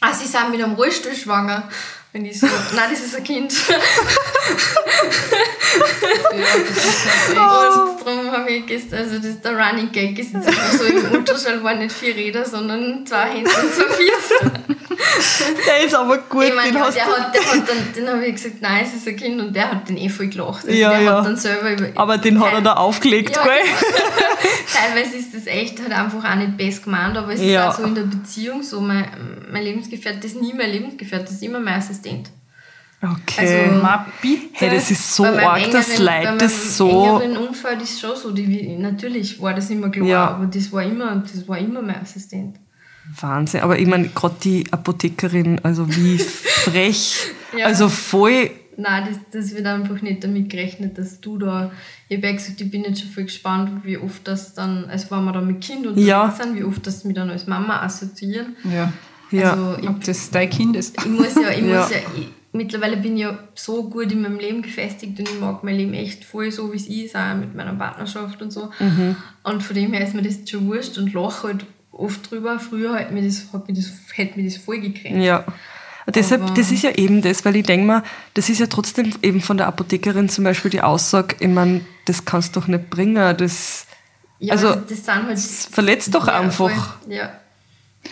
ah, Sie sind mit einem Rollstuhl schwanger. Und ich so, nein, das ist ein Kind. ja, das ist halt echt. Und darum habe ich gestern, also das ist der Running Gag, ist jetzt einfach so im Ultraschall waren nicht vier Räder, sondern zwei Hände und zwei Füße. Der ist aber gut, Ich meine, den hast der du. hat, der hat dann, den habe ich gesagt, nein, es ist ein Kind und der hat den eh voll gelacht. Also Ja, der ja. hat dann selber über. Aber den hat er da aufgelegt, Ja, gell? Teilweise ist das echt halt einfach auch nicht best gemeint, aber es Ja. ist auch so in der Beziehung so, mein, mein Lebensgefährte ist nie mein Lebensgefährte, das ist immer mein Assistent. Okay. Also, Ma, bitte. hey, das ist so arg, engeren- bei Leute meinem das so. engeren Unfall ist schon so, die, natürlich war das immer klar, Ja. aber das war immer, das war immer mein Assistent. Wahnsinn. Aber ich meine, gerade die Apothekerin, also wie frech. Ja. Also voll. Nein, das, das wird einfach nicht damit gerechnet, dass du da. Ich habe ja gesagt, ich bin jetzt schon voll gespannt, wie oft das dann, also wenn wir da mit Kind unterwegs Ja. sind, wie oft das mich dann als Mama assoziieren. Ja. Ja. Also ich, Ob das dein Kind ist. ich muss ja, ich Ja. muss ja, ich, mittlerweile bin ich ja so gut in meinem Leben gefestigt und ich mag mein Leben echt voll so, wie es ist, auch mit meiner Partnerschaft und so. Mhm. Und von dem her ist mir das schon wurscht und lache halt oft drüber. Früher hat mir das, hat mir das, hätte mir das voll gekränkt. Ja. Deshalb, Aber- das ist ja eben das, weil ich denke mal, das ist ja trotzdem eben von der Apothekerin zum Beispiel die Aussage, ich meine, das kannst du doch nicht bringen, das, Ja, Also, das, das halt. verletzt doch ja, einfach. Voll, ja.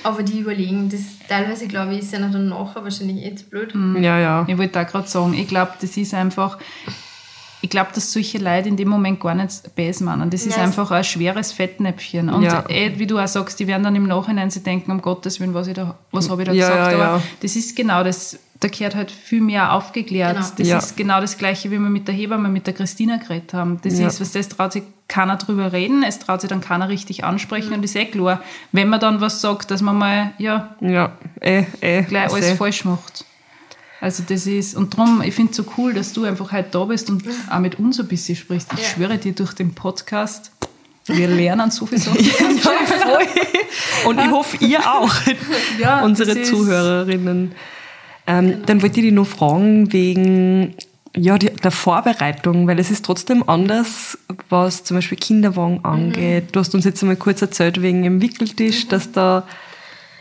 Aber die überlegen, das teilweise glaube ich, ist ja dann nachher wahrscheinlich jetzt blöd. ja, ja. Ich wollte da gerade sagen, ich glaube, das ist einfach, ich glaube, dass solche Leute in dem Moment gar nicht böse meinen. Das ist Ja, einfach ein schweres Fettnäpfchen. Und Ja. eh, wie du auch sagst, die werden dann im Nachhinein sich denken, um Gottes Willen, was, ich da, was habe ich da Ja, gesagt. ja, Aber ja. das ist genau das, da gehört halt viel mehr aufgeklärt. Genau. Das Ja. ist genau das Gleiche, wie wir mit der Hebamme, mit der Christina geredet haben. Das Ja. ist, was das traut sich keiner drüber reden, es traut sich dann keiner richtig ansprechen und ist eh klar, wenn man dann was sagt, dass man mal, ja, Ja, eh, eh. gleich weiß alles eh. falsch macht. Also das ist, und darum, ich finde es so cool, dass du einfach heute da bist und auch mit uns ein bisschen sprichst. Ich Ja. schwöre dir durch den Podcast, wir lernen so viel Sachen. Ja, voll. Und ich hoffe, ihr auch, Ja, unsere Zuhörerinnen. Ähm, Dann wollte ich dich noch fragen wegen ja, die, der Vorbereitung, weil es ist trotzdem anders, was zum Beispiel Kinderwagen angeht. Du hast uns jetzt einmal kurz erzählt wegen dem Wickeltisch, dass da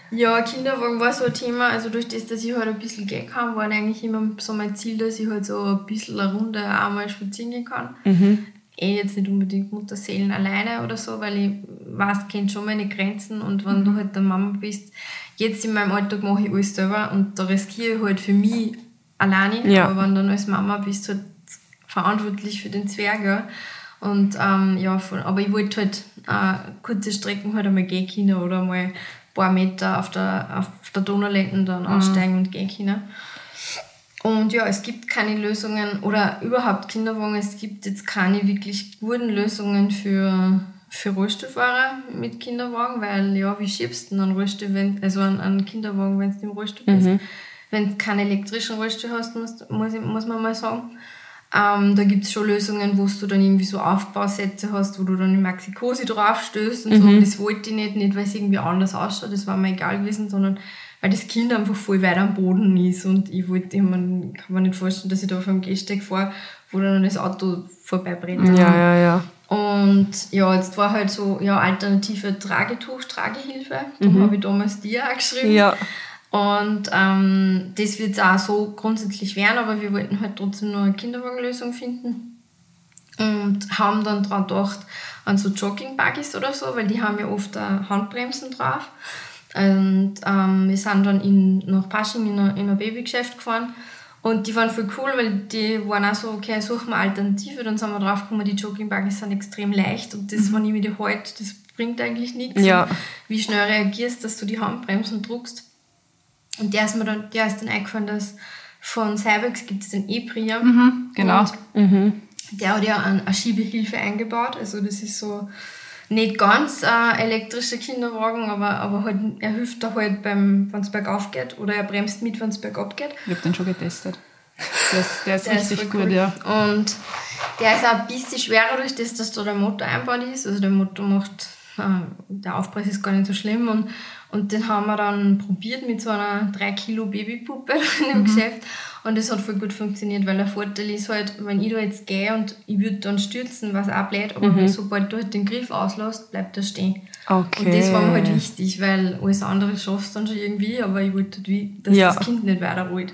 Ja, Kinderwagen war so ein Thema. Also durch das, dass ich halt ein bisschen gehen kann, war eigentlich immer so mein Ziel, dass ich halt so ein bisschen eine Runde auch mal spazieren gehen kann. Eh jetzt nicht unbedingt Mutterseelen alleine oder so, weil ich weiß, kennt schon meine Grenzen und wenn du halt der Mama bist, jetzt in meinem Alltag mache ich alles selber und da riskiere ich halt für mich alleine, Ja. aber wenn du dann als Mama bist, halt verantwortlich für den Zwerg, ja. Und ähm, ja, von, aber ich wollte halt äh, kurze Strecken halt einmal gehen können oder mal ein paar Meter auf der, auf der Donauletten dann aussteigen und gehen können. Und ja, es gibt keine Lösungen oder überhaupt Kinderwagen, es gibt jetzt keine wirklich guten Lösungen für, für Rollstuhlfahrer mit Kinderwagen, weil ja, wie schiebst du einen Rollstuhl, wenn, also einen, einen Kinderwagen, wenn du im Rollstuhl bist? Wenn du keinen elektrischen Rollstuhl hast, musst, muss, muss man mal sagen. Ähm, da gibt es schon Lösungen, wo du dann irgendwie so Aufbausätze hast, wo du dann in Maxikosi draufstößt und so. Und das wollte ich nicht, nicht weil es irgendwie anders ausschaut, das war mir egal gewesen, sondern weil das Kind einfach voll weit am Boden ist und ich wollte, ich mein, kann mir nicht vorstellen, dass ich da auf einem Gehsteig fahre, wo dann das Auto vorbeibrennt. ja, ja, ja. Und ja, jetzt war halt so, ja, alternative Tragetuch, Tragehilfe. Darum habe ich damals die auch geschrieben. Ja. Und ähm, das wird auch so grundsätzlich werden, aber wir wollten halt trotzdem nur eine Kinderwagenlösung finden. Und haben dann daran gedacht, an so Jogging-Buggies oder so, weil die haben ja oft Handbremsen drauf. Und ähm, wir sind dann in, nach Pasching in ein Babygeschäft gefahren. Und die waren voll cool, weil die waren auch so, okay, suchen wir Alternative. Dann sind wir drauf gekommen, die Jogging-Buggies sind extrem leicht. Und das, wenn ich mir die halt, das bringt eigentlich nichts. Ja. Wie schnell reagierst, dass du die Handbremsen druckst. Und der ist mir dann, der ist dann eingefallen, dass von Cybex gibt es den E-Priam. Mhm, genau. Und der hat ja ein- eine Schiebehilfe eingebaut. Also das ist so nicht ganz äh, elektrischer Kinderwagen, aber, aber halt, er hilft da halt beim, wenn es bergauf geht oder er bremst mit, wenn es bergab geht. Ich habe den schon getestet. Der ist, der ist Der ist richtig voll gut, cool. ja. Und der ist auch ein bisschen schwerer durch das, dass da der Motor einbaut ist. Also der Motor macht, äh, der Aufpreis ist gar nicht so schlimm. Und, und den haben wir dann probiert mit so einer 3 Kilo Babypuppe in dem Geschäft. Und das hat voll gut funktioniert, weil der Vorteil ist halt, wenn ich da jetzt gehe und ich würde dann stürzen, was auch blöd, aber weil sobald du halt den Griff auslässt, bleibt er stehen. Okay. Und das war mir halt wichtig, weil alles andere schaffst du dann schon irgendwie, aber ich wollte halt, wie, dass Ja. das Kind nicht weiterrollt.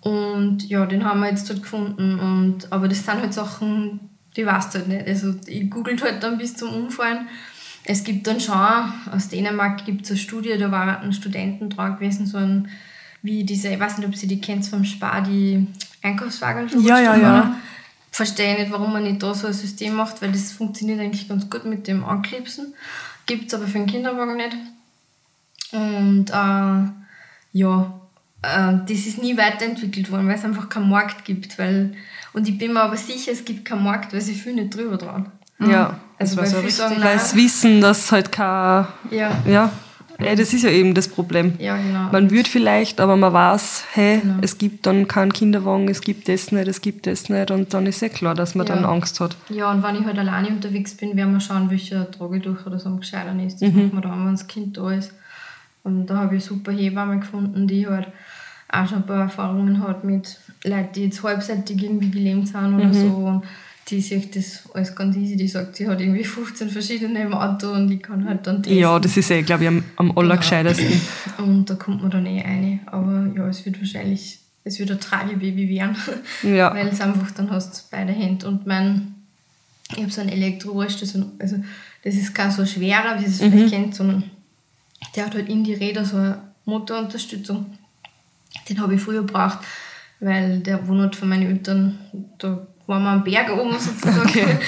Und ja, den haben wir jetzt dort gefunden. Und, aber das sind halt Sachen, die weißt halt nicht. Also ich googelt halt dann bis zum Umfallen. Es gibt dann schon, aus Dänemark gibt es eine Studie, da war ein Studenten dran gewesen, so ein, wie diese, ich weiß nicht, ob sie die kennt vom Spar, die Einkaufswagen Ja, ja, ja. Verstehe nicht, warum man nicht da so ein System macht, weil das funktioniert eigentlich ganz gut mit dem Anklipsen. Gibt es aber für den Kinderwagen nicht. Und äh, ja, äh, das ist nie weiterentwickelt worden, weil es einfach keinen Markt gibt. Weil, und ich bin mir aber sicher, es gibt keinen Markt, weil sie viel nicht drüber dran. Ja. Also war weil so richtig. Weil es wissen, dass halt kein, ja, ja, ja, das ist ja eben das Problem. ja, genau. Man würde vielleicht, aber man weiß, hey, Genau. es gibt dann keinen Kinderwagen, es gibt das nicht, es gibt das nicht und dann ist eh klar, dass man Ja. dann Angst hat. Ja, und wenn ich halt alleine unterwegs bin, werden wir schauen, welcher Tragetuch oder so am gescheitern ist. Das machen wir dann, wenn das Kind da ist. Und da habe ich eine super Hebamme gefunden, die halt auch schon ein paar Erfahrungen hat mit Leuten, die jetzt halbseitig irgendwie gelähmt sind oder so. Und die sieht das alles ganz easy. Die sagt, sie hat irgendwie 15 verschiedene im Auto und ich kann halt dann testen. Ja, das ist eh, glaube ich, am, am allergescheitesten. Und da kommt man dann eh rein. Aber ja, es wird wahrscheinlich, es wird ein Tragebaby werden. Ja. Weil es einfach dann hast du beide Hände. Und mein, ich habe so einen Elektrorost, das, also das ist kein so schwerer, wie es Mhm. vielleicht kennt, sondern der hat halt in die Räder so eine Motorunterstützung. Den habe ich früher gebraucht, weil der Wohnort von meinen Eltern, da waren wir am Berg oben sozusagen.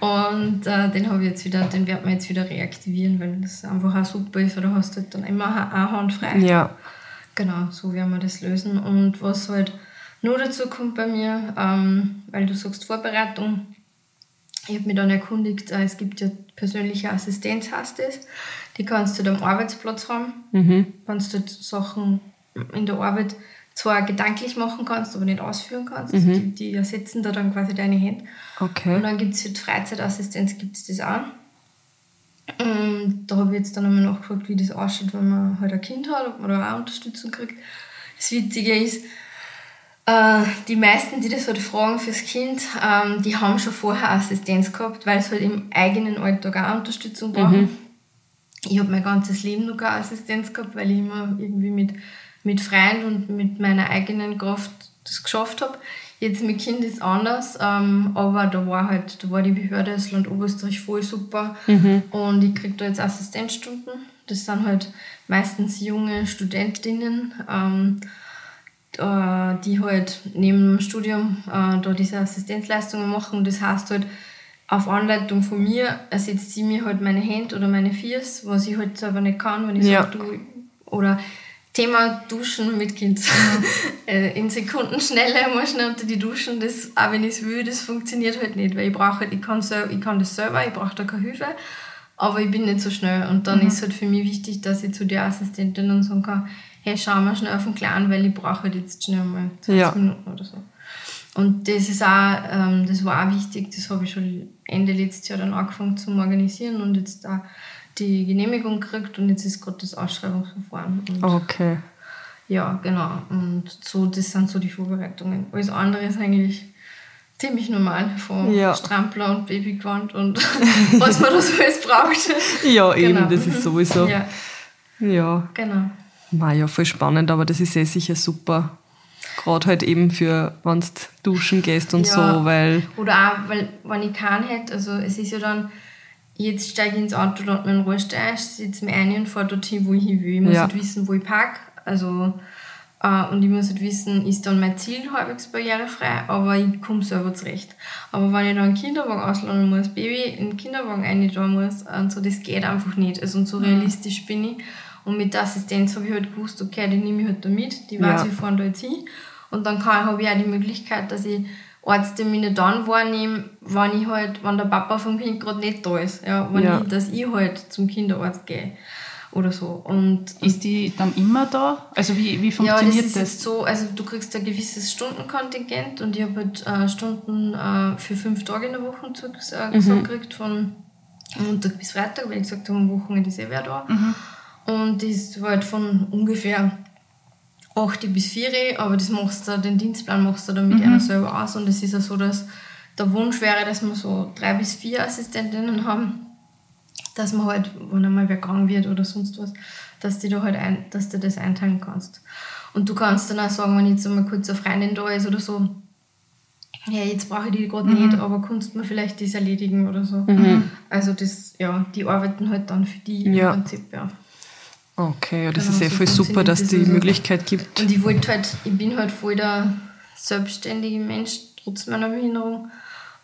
Und äh, den habe ich jetzt wieder, den werden wir jetzt wieder reaktivieren, weil das einfach auch super ist, weil du hast halt dann immer eine Hand frei. Ja. Genau, so werden wir das lösen. Und was halt nur dazu kommt bei mir, ähm, weil du sagst Vorbereitung, ich habe mich dann erkundigt, äh, es gibt ja persönliche Assistenz, heißt das. Die kannst du dann am Arbeitsplatz haben. Mhm. Kannst du halt Sachen in der Arbeit zwar gedanklich machen kannst, aber nicht ausführen kannst. Mhm. Die, die ersetzen da dann quasi deine Hände. Und Okay. dann gibt es für die Freizeitassistenz gibt's das auch. Und da habe ich jetzt dann einmal nachgefragt, wie das ausschaut, wenn man halt ein Kind hat, ob man da auch Unterstützung kriegt. Das Witzige ist, äh, die meisten, die das halt fragen fürs Kind, ähm, die haben schon vorher Assistenz gehabt, weil sie halt im eigenen Alltag auch Unterstützung brauchen. Ich habe mein ganzes Leben noch keine Assistenz gehabt, weil ich immer irgendwie mit, mit Freunden und mit meiner eigenen Kraft das geschafft habe. Jetzt mit Kind ist anders, ähm, aber da war halt, da war die Behörde des Land Oberösterreich voll super und ich kriege da jetzt Assistenzstunden. Das sind halt meistens junge Studentinnen, ähm, äh, die halt neben dem Studium äh, da diese Assistenzleistungen machen. Das heißt halt, auf Anleitung von mir ersetzt sie mir halt meine Hände oder meine Fiers, was ich halt selber nicht kann, wenn ich Ja. sage, du, oder Thema Duschen mit Kind. Äh, In Sekunden schneller mal schnell unter die Duschen, das, auch wenn ich es will, das funktioniert halt nicht, weil ich brauche halt, ich kann, ich kann das selber, ich brauche da keine Hilfe, aber ich bin nicht so schnell und dann ist halt für mich wichtig, dass ich zu der Assistentin dann sagen kann, hey, schau mal schnell auf den Kleinen, weil ich brauche halt jetzt schnell mal 20 Ja. Minuten oder so. Und das ist auch, ähm, das war auch wichtig, das habe ich schon Ende letztes Jahr dann angefangen zu organisieren und jetzt da die Genehmigung gekriegt und jetzt ist gerade das Ausschreibungsverfahren. Okay. ja, genau. Und so, das sind so die Vorbereitungen. Alles andere ist eigentlich ziemlich normal von Ja. Strampler und Babygewand und was man da so alles braucht. Ja, eben, Genau. das ist sowieso. Ja, Ja. genau. Na ja, voll spannend, aber das ist eh sicher super. Gerade halt eben für, wenn du duschen gehst und Ja. so, weil. Oder auch, weil, wenn ich keinen hätte, also es ist ja dann, jetzt steige ich ins Auto, lade meinen Rollstein, sitze mir ein und fahre dorthin, wo ich hin will. Ich muss Ja. halt wissen, wo ich parke. Also, äh, und ich muss halt wissen, ist dann mein Ziel halbwegs barrierefrei, aber ich komme selber zurecht. Aber wenn ich dann einen Kinderwagen ausladen muss, Baby in den Kinderwagen rein da muss, und so, das geht einfach nicht. Also, und so realistisch bin ich. Und mit der Assistenz habe ich halt gewusst, okay, die nehme ich halt da mit, die weiß, Ja. ich fahren da jetzt hin. Und dann habe ich auch die Möglichkeit, dass ich Arzttermine dann wahrnehme, wenn ich halt, wenn der Papa vom Kind gerade nicht da ist. Ja, wenn Ja. ich, dass ich halt zum Kinderarzt gehe. Oder so. Und Ist die dann immer da? Also wie, wie ja, das funktioniert ist das? so, also du kriegst ein gewisses Stundenkontingent und ich habe halt äh, Stunden äh, für fünf Tage in der Woche zu, äh, gekriegt, von Montag bis Freitag, weil ich gesagt habe, am Wochenende ist eh wer da. Und das war halt von ungefähr 8 bis 4, aber das machst du, den Dienstplan machst du dann mit einer selber aus und es ist ja so, dass der Wunsch wäre, dass wir so drei bis vier Assistentinnen haben, dass man halt, wenn einmal wer krank wird oder sonst was, dass du da halt ein, dass du das einteilen kannst. Und du kannst dann auch sagen, wenn jetzt einmal kurz eine Freundin da ist oder so, ja, jetzt brauche ich die gerade nicht, aber kannst du mir vielleicht das erledigen oder so. Also das, ja, die arbeiten halt dann für die Ja. im Prinzip, ja. Okay, ja, das Genau, ist eh so voll super, dass funktioniert die also. Möglichkeit gibt. Und ich wollte halt, ich bin halt voll der selbstständige Mensch, trotz meiner Behinderung.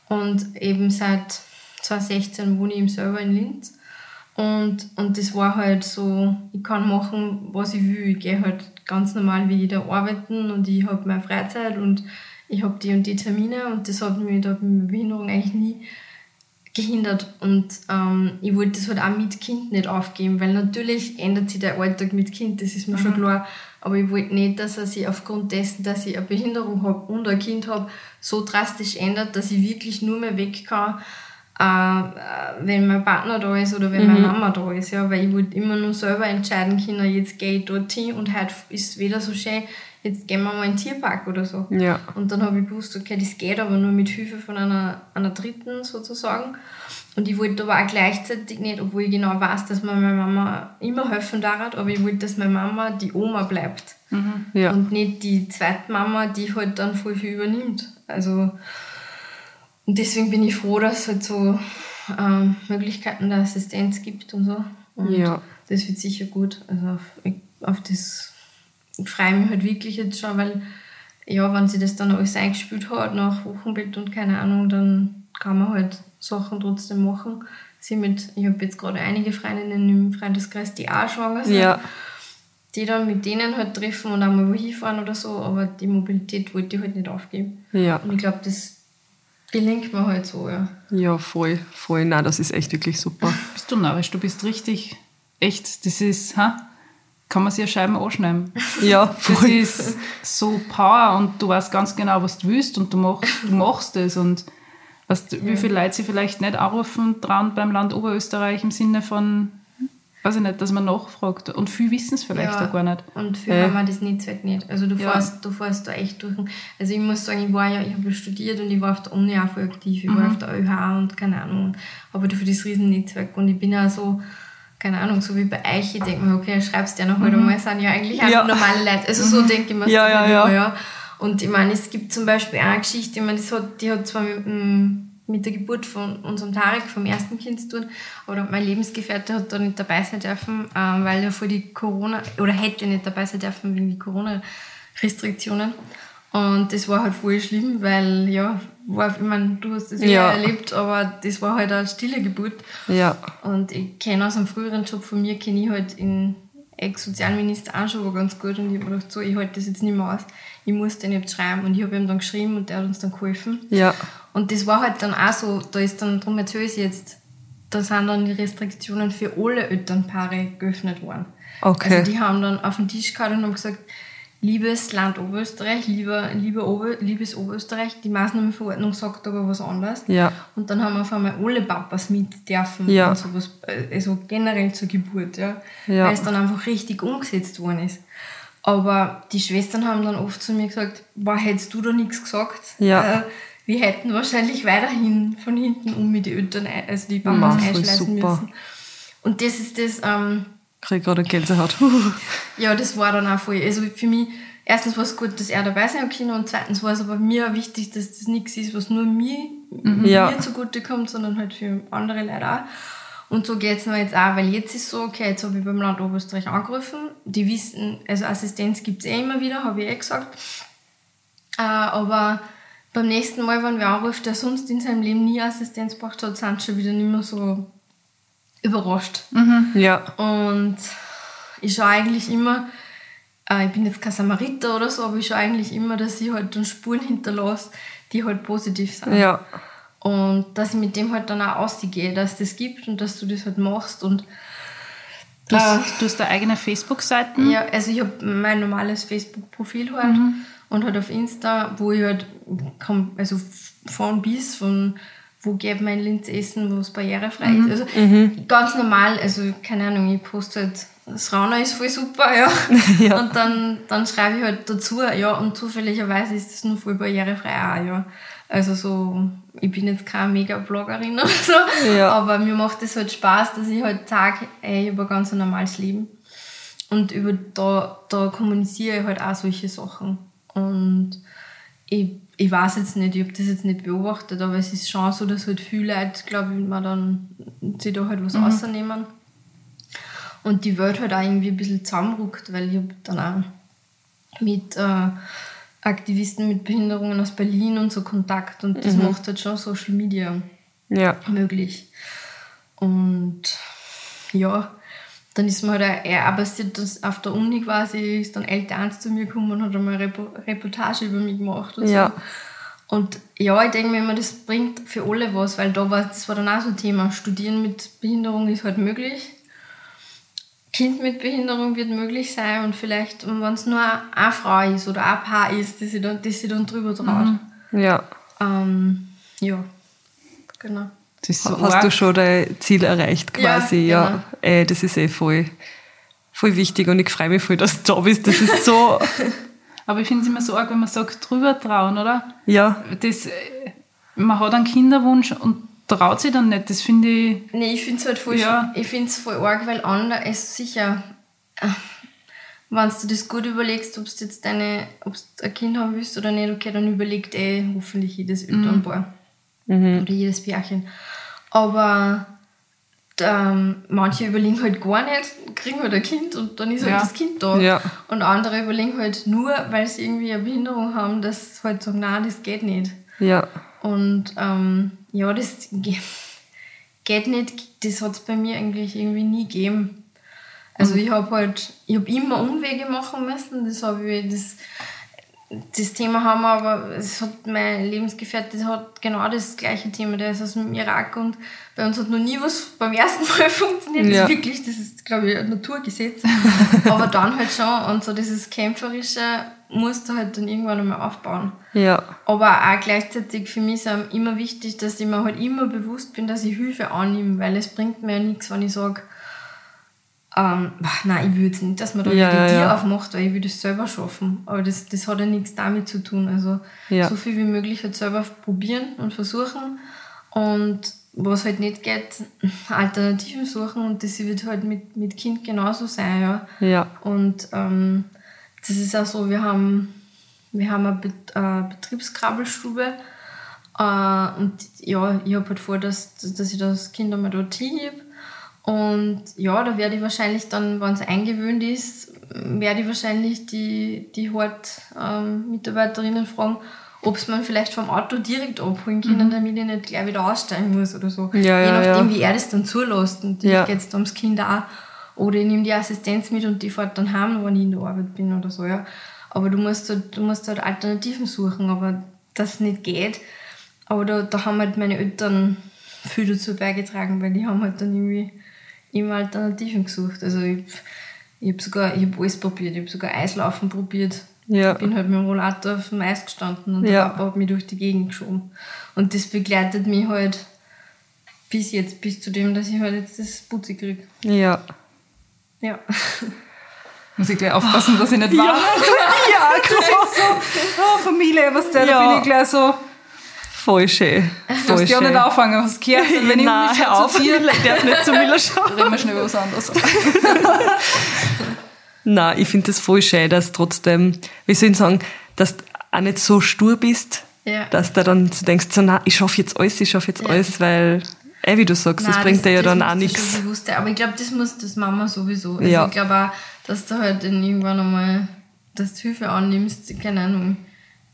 Und eben seit 2016 wohne ich eben selber in Linz. Und, und das war halt so, ich kann machen, was ich will. Ich gehe halt ganz normal wie jeder arbeiten und ich habe meine Freizeit und ich habe die und die Termine und das hat mich da mit Behinderung eigentlich nie gehindert. Und ähm, ich wollte das halt auch mit Kind nicht aufgeben, weil natürlich ändert sich der Alltag mit Kind, das ist mir schon klar. Aber ich wollte nicht, dass er sich aufgrund dessen, dass ich eine Behinderung habe und ein Kind habe, so drastisch ändert, dass ich wirklich nur mehr weg kann, äh, äh, wenn mein Partner da ist oder wenn meine Mama da ist. Ja, weil ich wollte immer nur selber entscheiden können, jetzt gehe ich dorthin und heute ist es wieder so schön, jetzt gehen wir mal in den Tierpark oder so. Ja. Und dann habe ich gewusst, okay, das geht aber nur mit Hilfe von einer, einer Dritten sozusagen. Und ich wollte aber auch gleichzeitig nicht, obwohl ich genau weiß, dass mir meine Mama immer helfen darf, aber ich wollte, dass meine Mama die Oma bleibt. Ja. Und nicht die zweite Mama, die halt dann voll viel übernimmt. Also, und deswegen bin ich froh, dass es halt so ähm, Möglichkeiten der Assistenz gibt und so. Und Ja. das wird sicher gut. Also auf, auf das freue mich halt wirklich jetzt schon, weil ja, wenn sie das dann alles eingespielt hat nach Wochenbett und keine Ahnung, dann kann man halt Sachen trotzdem machen. Sie mit, ich habe jetzt gerade einige Freundinnen im Freundeskreis, die auch schwanger sind Ja. die dann mit denen halt treffen und einmal wo hinfahren oder so, aber die Mobilität wollte ich halt nicht aufgeben. Ja. Und ich glaube, das gelingt mir halt so, ja. Ja, voll, voll. Na, das ist echt wirklich super. Bist du narrisch, du bist richtig, echt, das ist, ha? Kann man sich ja Scheiben anschneiden. Ja, Das voll. ist so Power und du weißt ganz genau, was du willst und du machst, du machst es und weißt, du, wie viele Leute sie vielleicht nicht anrufen dran beim Land Oberösterreich im Sinne von, weiß ich nicht, dass man nachfragt und viele wissen es vielleicht ja. auch gar nicht. Und für Äh. haben wir das Netzwerk nicht. Also du Ja. fährst, du fährst da echt durch. Also ich muss sagen, ich war ja, ich habe ja studiert und ich war auf der Uni auch voll aktiv. Ich Mhm. war auf der ÖH und keine Ahnung. Aber dafür das Riesennetzwerk und ich bin auch so, keine Ahnung, so wie bei euch, ich denke mir, okay, schreibst dir noch halt einmal, sind ja eigentlich auch Mhm. Ja. normale Leute. Also so denke ich mir Ja, ja, ja. immer, ja. Und ich meine, es gibt zum Beispiel eine Geschichte, ich meine, das hat, die hat zwar mit, mit der Geburt von unserem Tarek, vom ersten Kind zu tun, aber mein Lebensgefährte hat da nicht dabei sein dürfen, ähm, weil er vor die Corona, oder hätte nicht dabei sein dürfen wegen die Corona-Restriktionen. Und das war halt voll schlimm, weil, ja, war, ich meine, du hast das ja erlebt, aber das war halt eine stille Geburt. Ja. Und ich kenne aus einem früheren Job von mir, kenne ich halt in Ex-Sozialminister auch schon ganz gut und ich habe mir gedacht, so, ich halte das jetzt nicht mehr aus. Ich muss den jetzt schreiben und ich habe ihm dann geschrieben und der hat uns dann geholfen. Ja. Und das war halt dann auch so, da ist dann, darum erzähle ich es jetzt, da sind dann die Restriktionen für alle Elternpaare geöffnet worden. Okay. Also die haben dann auf den Tisch gehauen und haben gesagt, liebes Land Oberösterreich, lieber, lieber Ober, liebes Oberösterreich, die Maßnahmenverordnung sagt aber was anderes. Ja. Und dann haben auf einmal alle Papas mit dürfen Ja. und sowas, also generell zur Geburt, ja. Ja. Weil es dann einfach richtig umgesetzt worden ist. Aber die Schwestern haben dann oft zu mir gesagt, boah, hättest du da nichts gesagt? Ja. Äh, wir hätten wahrscheinlich weiterhin von hinten um mit die Eltern, also die Papas einschleißen super. müssen. Und das ist das, ähm, Krieg gerade Gänsehaut. ja, das war dann auch voll. Also für mich, erstens war es gut, dass er dabei sein kann und zweitens war es aber mir auch wichtig, dass das nichts ist, was nur mir, Ja. mir zugute kommt, sondern halt für andere Leute auch. Und so geht es mir jetzt auch, weil jetzt ist so, okay, jetzt habe ich beim Land Oberösterreich angerufen. Die wissen, also Assistenz gibt es eh immer wieder, habe ich eh gesagt. Äh, aber beim nächsten Mal, wenn wer anruft, der sonst in seinem Leben nie Assistenz braucht hat, sind schon wieder nicht mehr so überrascht. ja. Und ich schaue eigentlich immer, äh, ich bin jetzt kein Samariter oder so, aber ich schaue eigentlich immer, dass ich halt dann Spuren hinterlasse, die halt positiv sind. Ja. Und dass ich mit dem halt dann auch ausgehe, dass es das gibt und dass du das halt machst. Und Du hast, du hast eine eigene Facebook-Seite. ja, also ich habe mein normales Facebook-Profil halt und halt auf Insta, wo ich halt also von bis, von wo geht mein Linz essen, wo es barrierefrei ist. Also ganz normal, also keine Ahnung, ich poste halt, das Rauna ist voll super, ja. Ja. Und dann, dann schreibe ich halt dazu, ja, und zufälligerweise ist das nur voll barrierefrei auch, ja. Also so, ich bin jetzt keine Mega-Bloggerin oder so, Ja. aber mir macht es halt Spaß, dass ich halt sage, ey, ich habe ein ganz normales Leben. Und über da, da kommuniziere ich halt auch solche Sachen. Und ich, ich weiß jetzt nicht, ich habe das jetzt nicht beobachtet, aber es ist schon so, dass halt viele Leute, glaube ich, mal dann sich da halt was rausnehmen. Und die Welt halt auch irgendwie ein bisschen zusammenruckt, weil ich habe dann auch mit äh, Aktivisten mit Behinderungen aus Berlin und so Kontakt und das macht halt schon Social Media Ja. möglich. Und ja, dann ist mir halt passiert, dass auf der Uni quasi ist dann L1 zu mir gekommen und hat einmal eine Repo Reportage über mich gemacht und Ja. so. Und ja, ich denke mir immer, das bringt für alle was, weil da war, das war dann auch so ein Thema. Studieren mit Behinderung ist halt möglich. Kind mit Behinderung wird möglich sein und vielleicht, wenn es nur eine Frau ist oder ein Paar ist, die sich dann, die sich dann drüber traut. Ja. Ähm, ja, genau. Das ist so Hast arg. du schon dein Ziel erreicht Ja, quasi? Ja. genau. Ey, das ist eh voll, voll wichtig und ich freue mich voll, dass du da bist. Das ist so, Aber ich finde es immer so arg, wenn man sagt, drüber trauen, oder? ja, Das, äh, man hat einen Kinderwunsch und traut sich dann nicht. Das finde ich. Nee, ich finde es halt voll, Ja. ich find's voll arg, weil andere, es sicher, äh, wenn du das gut überlegst, ob du jetzt deine, ob du ein Kind haben willst oder nicht, okay, dann überlegt eh hoffentlich jedes Elternpaar. Oder jedes Pärchen. Aber ähm, manche überlegen halt gar nicht, kriegen halt ein Kind und dann ist halt Ja. das Kind da. Ja. Und andere überlegen halt nur, weil sie irgendwie eine Behinderung haben, dass sie halt sagen, nein, das geht nicht. ja, Und ähm, ja, das ge- geht nicht, das hat es bei mir eigentlich irgendwie nie gegeben. Also ich habe halt, ich habe immer Umwege machen müssen, das habe ich, das, das Thema haben wir, aber es hat mein Lebensgefährte, hat genau das gleiche Thema, der ist aus dem Irak und bei uns hat noch nie was beim ersten Mal funktioniert, das Ja. ist wirklich, das ist glaube ich ein Naturgesetz, aber dann halt schon und so dieses Kämpferische musst du halt dann irgendwann einmal aufbauen. ja, Aber auch gleichzeitig für mich ist immer wichtig, dass ich mir halt immer bewusst bin, dass ich Hilfe annehme, weil es bringt mir ja nichts, wenn ich sage, ähm, nein, ich jetzt nicht, dass man da Ja, wieder ja, Tier ja. aufmacht, weil ich will das selber schaffen. Aber das, das hat ja nichts damit zu tun. Also Ja. so viel wie möglich halt selber probieren und versuchen. Und was halt nicht geht, Alternativen suchen. Und das wird halt mit, mit Kind genauso sein, ja. ja, Und ähm, das ist auch so, wir haben, wir haben eine Bet äh, Betriebskrabbelstube. Äh, und ja, ich habe halt vor, dass, dass ich das Kind einmal dort hingebe. Und ja, da werde ich wahrscheinlich dann, wenn es eingewöhnt ist, werde ich wahrscheinlich die, die Hort-Mitarbeiterinnen fragen, ob es man vielleicht vom Auto direkt abholen können, damit ich nicht gleich wieder aussteigen muss oder so. Mhm. Ja, Je nachdem, ja. wie er das dann zulässt. Und ja. geht es ums Kind auch. Oder ich nehme die Assistenz mit und die fährt dann heim, wenn ich in der Arbeit bin oder so, ja. Aber du musst halt, du musst halt Alternativen suchen, aber das nicht geht. Aber da, da haben halt meine Eltern viel dazu beigetragen, weil die haben halt dann irgendwie immer Alternativen gesucht. Also ich, ich habe sogar, ich habe alles probiert, ich habe sogar Eislaufen probiert. Ja. Ich bin halt mit dem Rollator auf dem Eis gestanden und Ja. der Papa hat mich durch die Gegend geschoben. Und das begleitet mich halt bis jetzt, bis zu dem, dass ich halt jetzt das Putzi kriege. ja. Ja. Muss ich gleich aufpassen, dass ich nicht warne. Ja, klar. so, oh, Familie, was der, Ja. da bin ich gleich so. Voll schön. Du darfst ja nicht anfangen, du gehört? Wenn ich Nein, mich hör auf, zu ich darf nicht zu Miller schauen. reden wir schnell über was anderes. Nein, ich finde das voll schön, dass trotzdem, wie soll ich sagen, dass du auch nicht so stur bist, Ja. dass du dann so denkst, so, na, ich schaffe jetzt alles, ich schaffe jetzt Ja. alles, weil, eh, wie du sagst, das Nein, bringt dir ja dann das auch nichts. schon bewusst sein. Aber ich glaube, das muss das Mama sowieso. Also Ja. ich glaube auch, dass du halt dann irgendwann einmal, dass du Hilfe annimmst, keine Ahnung,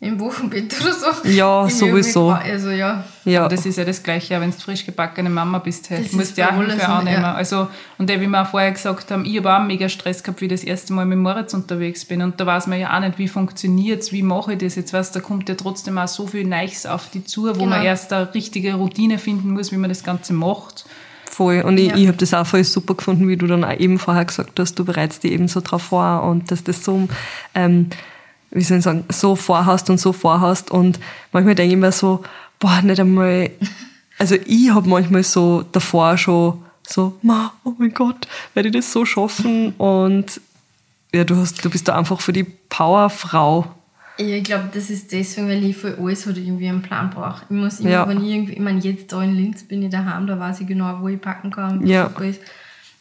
im Wochenbett oder so. Ja, sowieso. Also ja. Ja, Das ist ja das Gleiche, auch wenn du frisch gebackene Mama bist. Hey. Das Du musst ist ja Hilfe annehmen. ja. Also, und wie wir auch vorher gesagt haben, ich habe auch mega Stress gehabt, wie ich das erste Mal mit Moritz unterwegs bin. Und da weiß man ja auch nicht, wie funktioniert es, wie mache ich das jetzt. Weißt, da kommt ja trotzdem auch so viel Neues auf die zu, wo Genau. man erst eine richtige Routine finden muss, wie man das Ganze macht. voll. Und ich, Ja. ich habe das auch voll super gefunden, wie du dann auch eben vorher gesagt hast, du bereitest dich eben so drauf vor und dass das so, ähm, wie soll ich sagen, so vorhast und so vorhast. Und manchmal denke ich mir so, boah, nicht einmal, also ich habe manchmal so davor schon so, ma, oh mein Gott, werde ich das so schaffen? Und ja, du hast, du bist da einfach für die Powerfrau. Ja, ich glaube, das ist deswegen, weil ich für alles halt irgendwie einen Plan brauche. Ich muss immer, Ja. wenn ich irgendwie, ich meine, jetzt da in Linz bin ich daheim, da weiß ich genau, wo ich packen kann, wo Ja. super ist.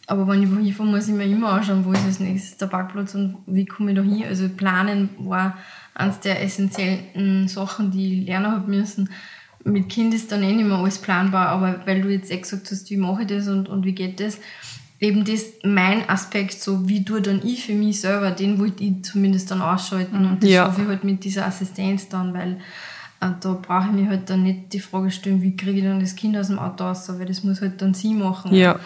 Aber wenn ich wohin fahre, muss ich mir immer anschauen, wo ist als nächstes der Parkplatz und wie komme ich da hin. Also planen war eines der essentiellen Sachen, die ich lernen habe müssen. Mit Kind ist dann eh nicht mehr alles planbar, aber weil du jetzt eh gesagt hast, wie mache ich das und, und wie geht das, eben das mein Aspekt, so wie du dann ich für mich selber, den wollte ich zumindest dann ausschalten und das Ja. schaffe ich halt mit dieser Assistenz dann, weil äh, da brauche ich mir halt dann nicht die Frage stellen, wie kriege ich dann das Kind aus dem Auto raus, weil das muss halt dann sie machen. Ja.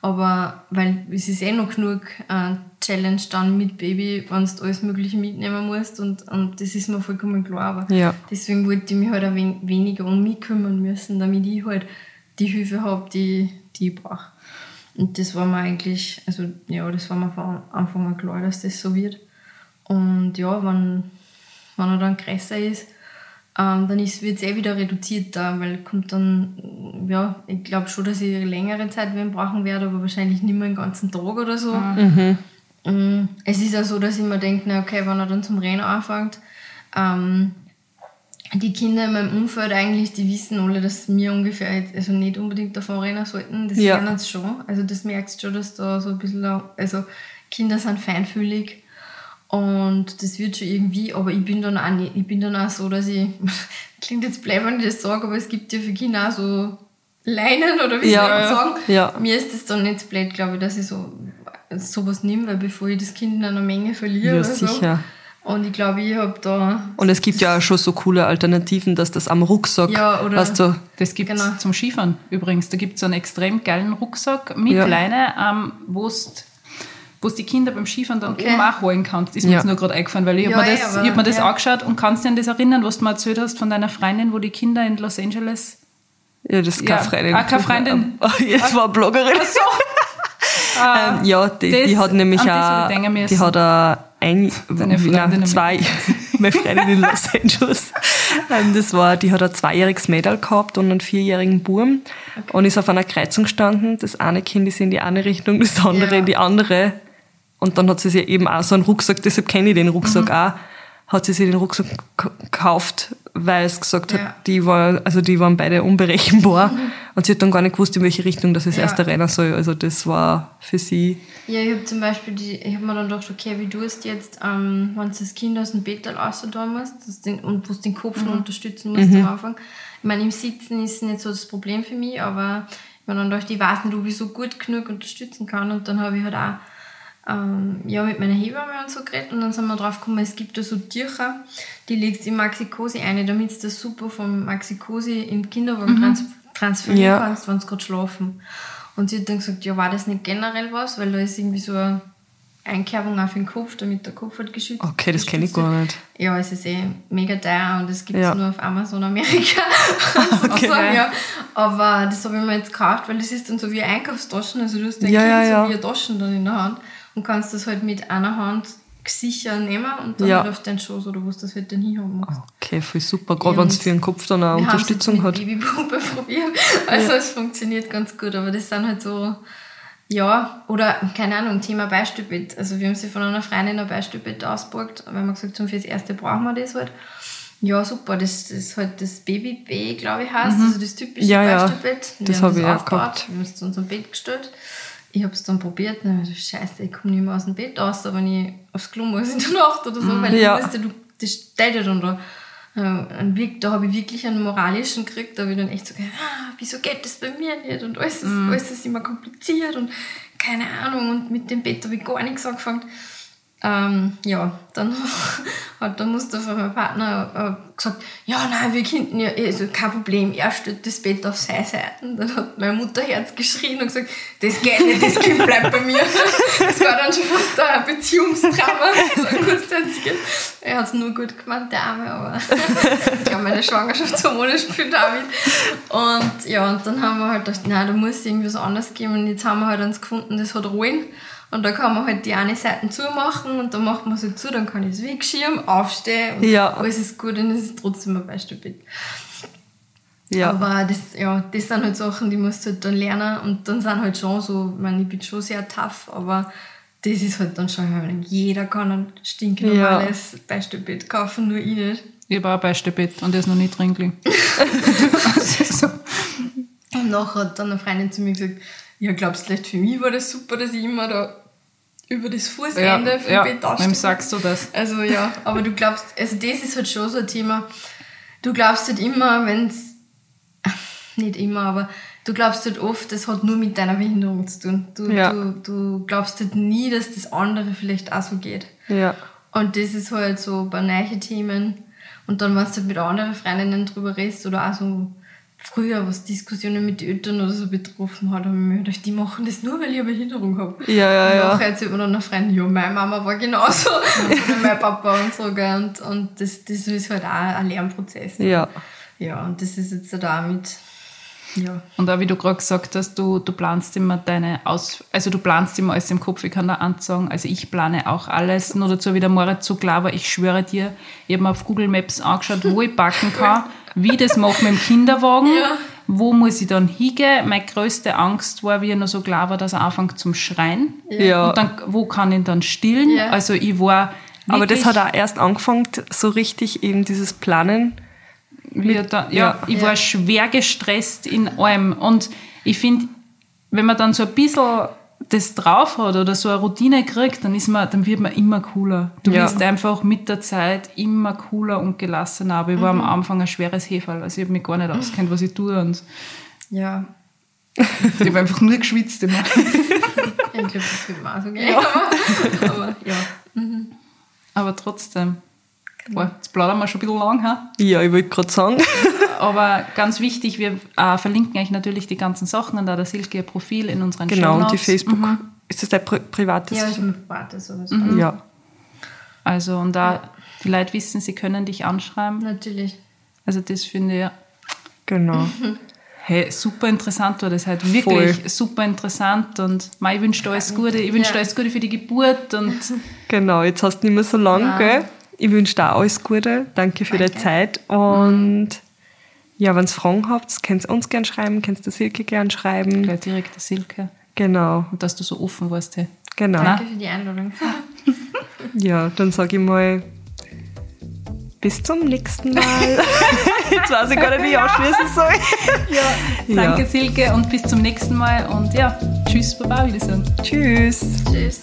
Aber weil es ist eh noch genug äh, Challenge dann mit Baby, wenn du alles Mögliche mitnehmen musst und, und das ist mir vollkommen klar. Aber Ja. deswegen wollte ich mich halt auch wen, weniger um mich kümmern müssen, damit ich halt die Hilfe habe, die, die ich brauche. Und das war mir eigentlich, also ja, das war mir von Anfang an klar, dass das so wird. Und ja, wenn, wenn er dann größer ist, ähm, dann wird es eh wieder reduziert da, weil kommt dann, ja, ich glaube schon, dass ich längere Zeit wen brauchen werde, aber wahrscheinlich nicht mehr den ganzen Tag oder so. Mm, Es ist ja so, dass ich mir denke, na okay, wenn er dann zum Rennen anfängt, ähm, die Kinder in meinem Umfeld eigentlich, die wissen alle, dass wir ungefähr jetzt, also nicht unbedingt davon rennen sollten. Das Ja. lernen sie schon. Also das merkst du schon, dass da so ein bisschen, also Kinder sind feinfühlig und das wird schon irgendwie, aber ich bin dann auch nicht, ich bin dann auch so, dass ich, klingt jetzt blöd, wenn ich das sage, aber es gibt ja für Kinder auch so Leinen oder wie Ja, soll man ja. sagen. Ja. Mir ist das dann nicht so blöd, glaube ich, dass ich so sowas nehme, weil bevor ich das Kind in einer Menge verliere Ja, oder so. sicher. Und ich glaube, ich habe da Und es gibt ja auch schon so coole Alternativen, dass das am Rucksack, Ja, oder- weißt du, Das gibt es Genau. zum Skifahren übrigens. Da gibt es einen extrem geilen Rucksack mit Ja. Leine, ähm, wo du die Kinder beim Skifahren dann Okay. oben auch holen kannst. Ist mir Ja. jetzt nur gerade eingefallen, weil ich Ja, habe mir das, aber- ich hab mir das ja. angeschaut und kannst du dich an das erinnern, was du mir erzählt hast von deiner Freundin, wo die Kinder in Los Angeles... ja, das ist keine Ja. Freundin. Ah, keine Freundin. Ah, Jetzt war eine Bloggerin. So, Ähm, ja, die, das- die hat nämlich auch, die hat auch ein, Deine Freundin nein, zwei, meine Freundin in Los Angeles. Ähm, das war, die hat ein zweijähriges Mädel gehabt und einen vierjährigen Buben und ist auf einer Kreuzung gestanden. Das eine Kind ist in die eine Richtung, das andere Ja. in die andere. Und dann hat sie sich eben auch so einen Rucksack, deshalb kenne ich den Rucksack Mhm. auch, hat sie sich den Rucksack gekauft, weil es gesagt Ja. hat, die, war, also die waren beide unberechenbar. Und sie hat dann gar nicht gewusst, in welche Richtung das das Ja. erste rennen soll. Also das war für sie Ja, ich habe zum Beispiel, die, ich habe mir dann gedacht, okay, wie du es jetzt, ähm, wenn du das Kind aus dem Bett raus da musst den, und wo du den Kopf noch unterstützen musst am Anfang. Ich meine, im Sitzen ist nicht so das Problem für mich, aber ich habe dann gedacht, ich weiß nicht, ob ich so gut genug unterstützen kann. Und dann habe ich halt auch ähm, ja, mit meiner Hebamme und so geredet und dann sind wir drauf gekommen, es gibt da so Tücher, die legst du in Maxi-Cosi ein, damit du das super vom Maxi-Cosi in den Kinderwagen trans transferieren Ja. kannst, wenn sie gerade schlafen. Und sie hat dann gesagt, ja, war das nicht generell was, weil da ist irgendwie so eine Einkerbung auf den Kopf, damit der Kopf halt geschützt Okay, das kenne ich gar wird. nicht. Ja, es ist eh mega teuer und das gibt es Ja. nur auf Amazon Amerika. sozusagen, ja. Aber das habe ich mir jetzt gekauft, weil das ist dann so wie Einkaufstaschen. Also du hast dein Ja, Kind ja, so ja. wie eine Taschen dann in der Hand und kannst das halt mit einer Hand sicher nehmen und dann Ja. halt auf deinen Schoß oder wo du das halt dann hinhaben magst. Okay, voll super. Gerade Ja, wenn es für den Kopf dann eine Unterstützung hat. mit Babypumpe probiert. Also es funktioniert ganz gut, aber das sind halt so, ja, oder keine Ahnung, Thema Beistellbett. Also wir haben sie von einer Freundin ein Beistellbett ausgeborgt, weil wir gesagt haben, fürs Erste brauchen wir das halt. Ja, super, das, das ist halt das Baby-B, glaube ich, heißt, also das typische Mhm. Ja, ja. Beistellbett. Wir Das haben hab ich auch gehabt. Wir haben es zu unserem Bett gestellt. Ich habe es dann probiert und so, scheiße, ich komme nicht mehr aus dem Bett raus, wenn ich aufs Klo muss in der Nacht oder so, weil Ja. ich wusste, du, das steht ja dann da. Äh, und wirk- Da habe ich wirklich einen moralischen gekriegt, da habe ich dann echt so gedacht, ah, wieso geht das bei mir nicht und alles ist, alles ist immer kompliziert und keine Ahnung und mit dem Bett habe ich gar nichts angefangen. Ähm, ja, dann hat der Mustafa, mein Partner, äh, gesagt, ja, nein, wir könnten ja, also kein Problem, er stellt das Bett auf seine Seite. Und dann hat mein Mutterherz geschrien und gesagt, das geht nicht, das Kind bleibt bei mir. Das war dann schon fast ein Beziehungstrauma, so ein kurzzeitiges. Er hat es nur gut gemeint, der Arme, aber ich glaube, meine Schwangerschaftshormone spielen damit. Und ja, und dann haben wir halt gedacht, nein, da muss irgendwas anderes geben. Und jetzt haben wir halt eins gefunden, das hat Rollen. Und da kann man halt die eine Seite zumachen und dann macht man sie zu, dann kann ich es wegschirmen, aufstehen und Ja. alles ist gut und es ist trotzdem ein Beistellbett. Ja. Aber das, ja, das sind halt Sachen, die musst du halt dann lernen und dann sind halt schon so, ich meine, ich bin schon sehr tough, aber das ist halt dann schon, jeder kann ein stinknormales Beistellbett kaufen, nur ich nicht. Ich habe auch ein Beistellbett und der ist noch nicht drin gelegen. Und nachher hat dann eine Freundin zu mir gesagt, ja, glaubst du, vielleicht für mich war das super, dass ich immer da über das Fußende vom ja, Bett wem sagst du das? Also ja, aber du glaubst, also das ist halt schon so ein Thema. Du glaubst halt immer, wenn es, nicht immer, aber du glaubst halt oft, das hat nur mit deiner Behinderung zu tun. Du, Ja. du, du glaubst halt nie, dass das andere vielleicht auch so geht. Ja. Und das ist halt so bei neuen Themen. Und dann, wenn du halt mit anderen Freundinnen drüber redest oder auch so früher, was Diskussionen mit den Eltern oder so betroffen hat, haben wir mir gedacht, die machen das nur, weil ich eine Behinderung habe. Ja, ja, und ja. nachher erzählt man dann einer Freundin, ja, meine Mama war genauso. oder mein Papa und so. Gell? Und, und das, das ist halt auch ein Lernprozess. Ja. Ja, und das ist jetzt da mit, ja. Und auch wie du gerade gesagt hast, du, du planst immer deine Aus... Also du planst immer alles im Kopf. Ich kann da sagen, also ich plane auch alles. Nur dazu wieder Moritz so klar, aber ich schwöre dir, ich habe mir auf Google Maps angeschaut, wo ich backen kann, wie ich das mache mit dem Kinderwagen, wo muss ich dann hingehen. Meine größte Angst war, wie er noch so klar war, dass er anfängt zum Schreien. Ja. Und dann, wo kann ich ihn dann stillen? Ja. Also ich war Aber das hat auch erst angefangen, so richtig eben dieses Planen. wir da, ja, ja. ich Ja. war schwer gestresst in allem. Und ich finde, wenn man dann so ein bisschen das drauf hat oder so eine Routine kriegt, dann, ist man, dann wird man immer cooler. Du Ja. wirst einfach mit der Zeit immer cooler und gelassener. Aber ich war am Anfang ein schweres Hefall. Also ich habe mich gar nicht auskennt, was ich tue. Und Ja. ich habe einfach nur geschwitzt immer. Ich glaube, das wird mir auch so gehen. Aber, aber ja. Aber trotzdem. Boah, jetzt plaudern wir schon ein bisschen lang. Ha? Ja, ich wollte gerade sagen. Aber ganz wichtig, wir äh, verlinken euch natürlich die ganzen Sachen und da der Silke ihr Profil in unseren genau, und die Shownotes. Facebook. Ist das dein pri privates? Ja, ich bin privat, sowas. ja. Also, und da die Leute wissen, sie können dich anschreiben. Natürlich. Also, das finde ich, Genau. hey, super interessant war das halt. Wirklich Voll. super interessant. Und mei, ich wünsche dir alles Gute. Ich wünsche dir Ja. alles Gute für die Geburt. Und Genau, jetzt hast du nicht mehr so lange, Ja. gell? Ich wünsche dir alles Gute. Danke für Danke. deine Zeit. Und ja, wenn ihr Fragen habt, könnt ihr uns gerne schreiben, könnt ihr der Silke gerne schreiben. gleich direkt der Silke. Genau, Und dass du so offen warst. Hey. genau. Na? Danke für die Einladung. Ja, dann sage ich mal bis zum nächsten Mal. Jetzt weiß ich gar nicht, wie ich anschließen soll. Ja. Danke, Silke, und bis zum nächsten Mal. Und ja, tschüss, Baba, würde ich sagen. Tschüss. Tschüss.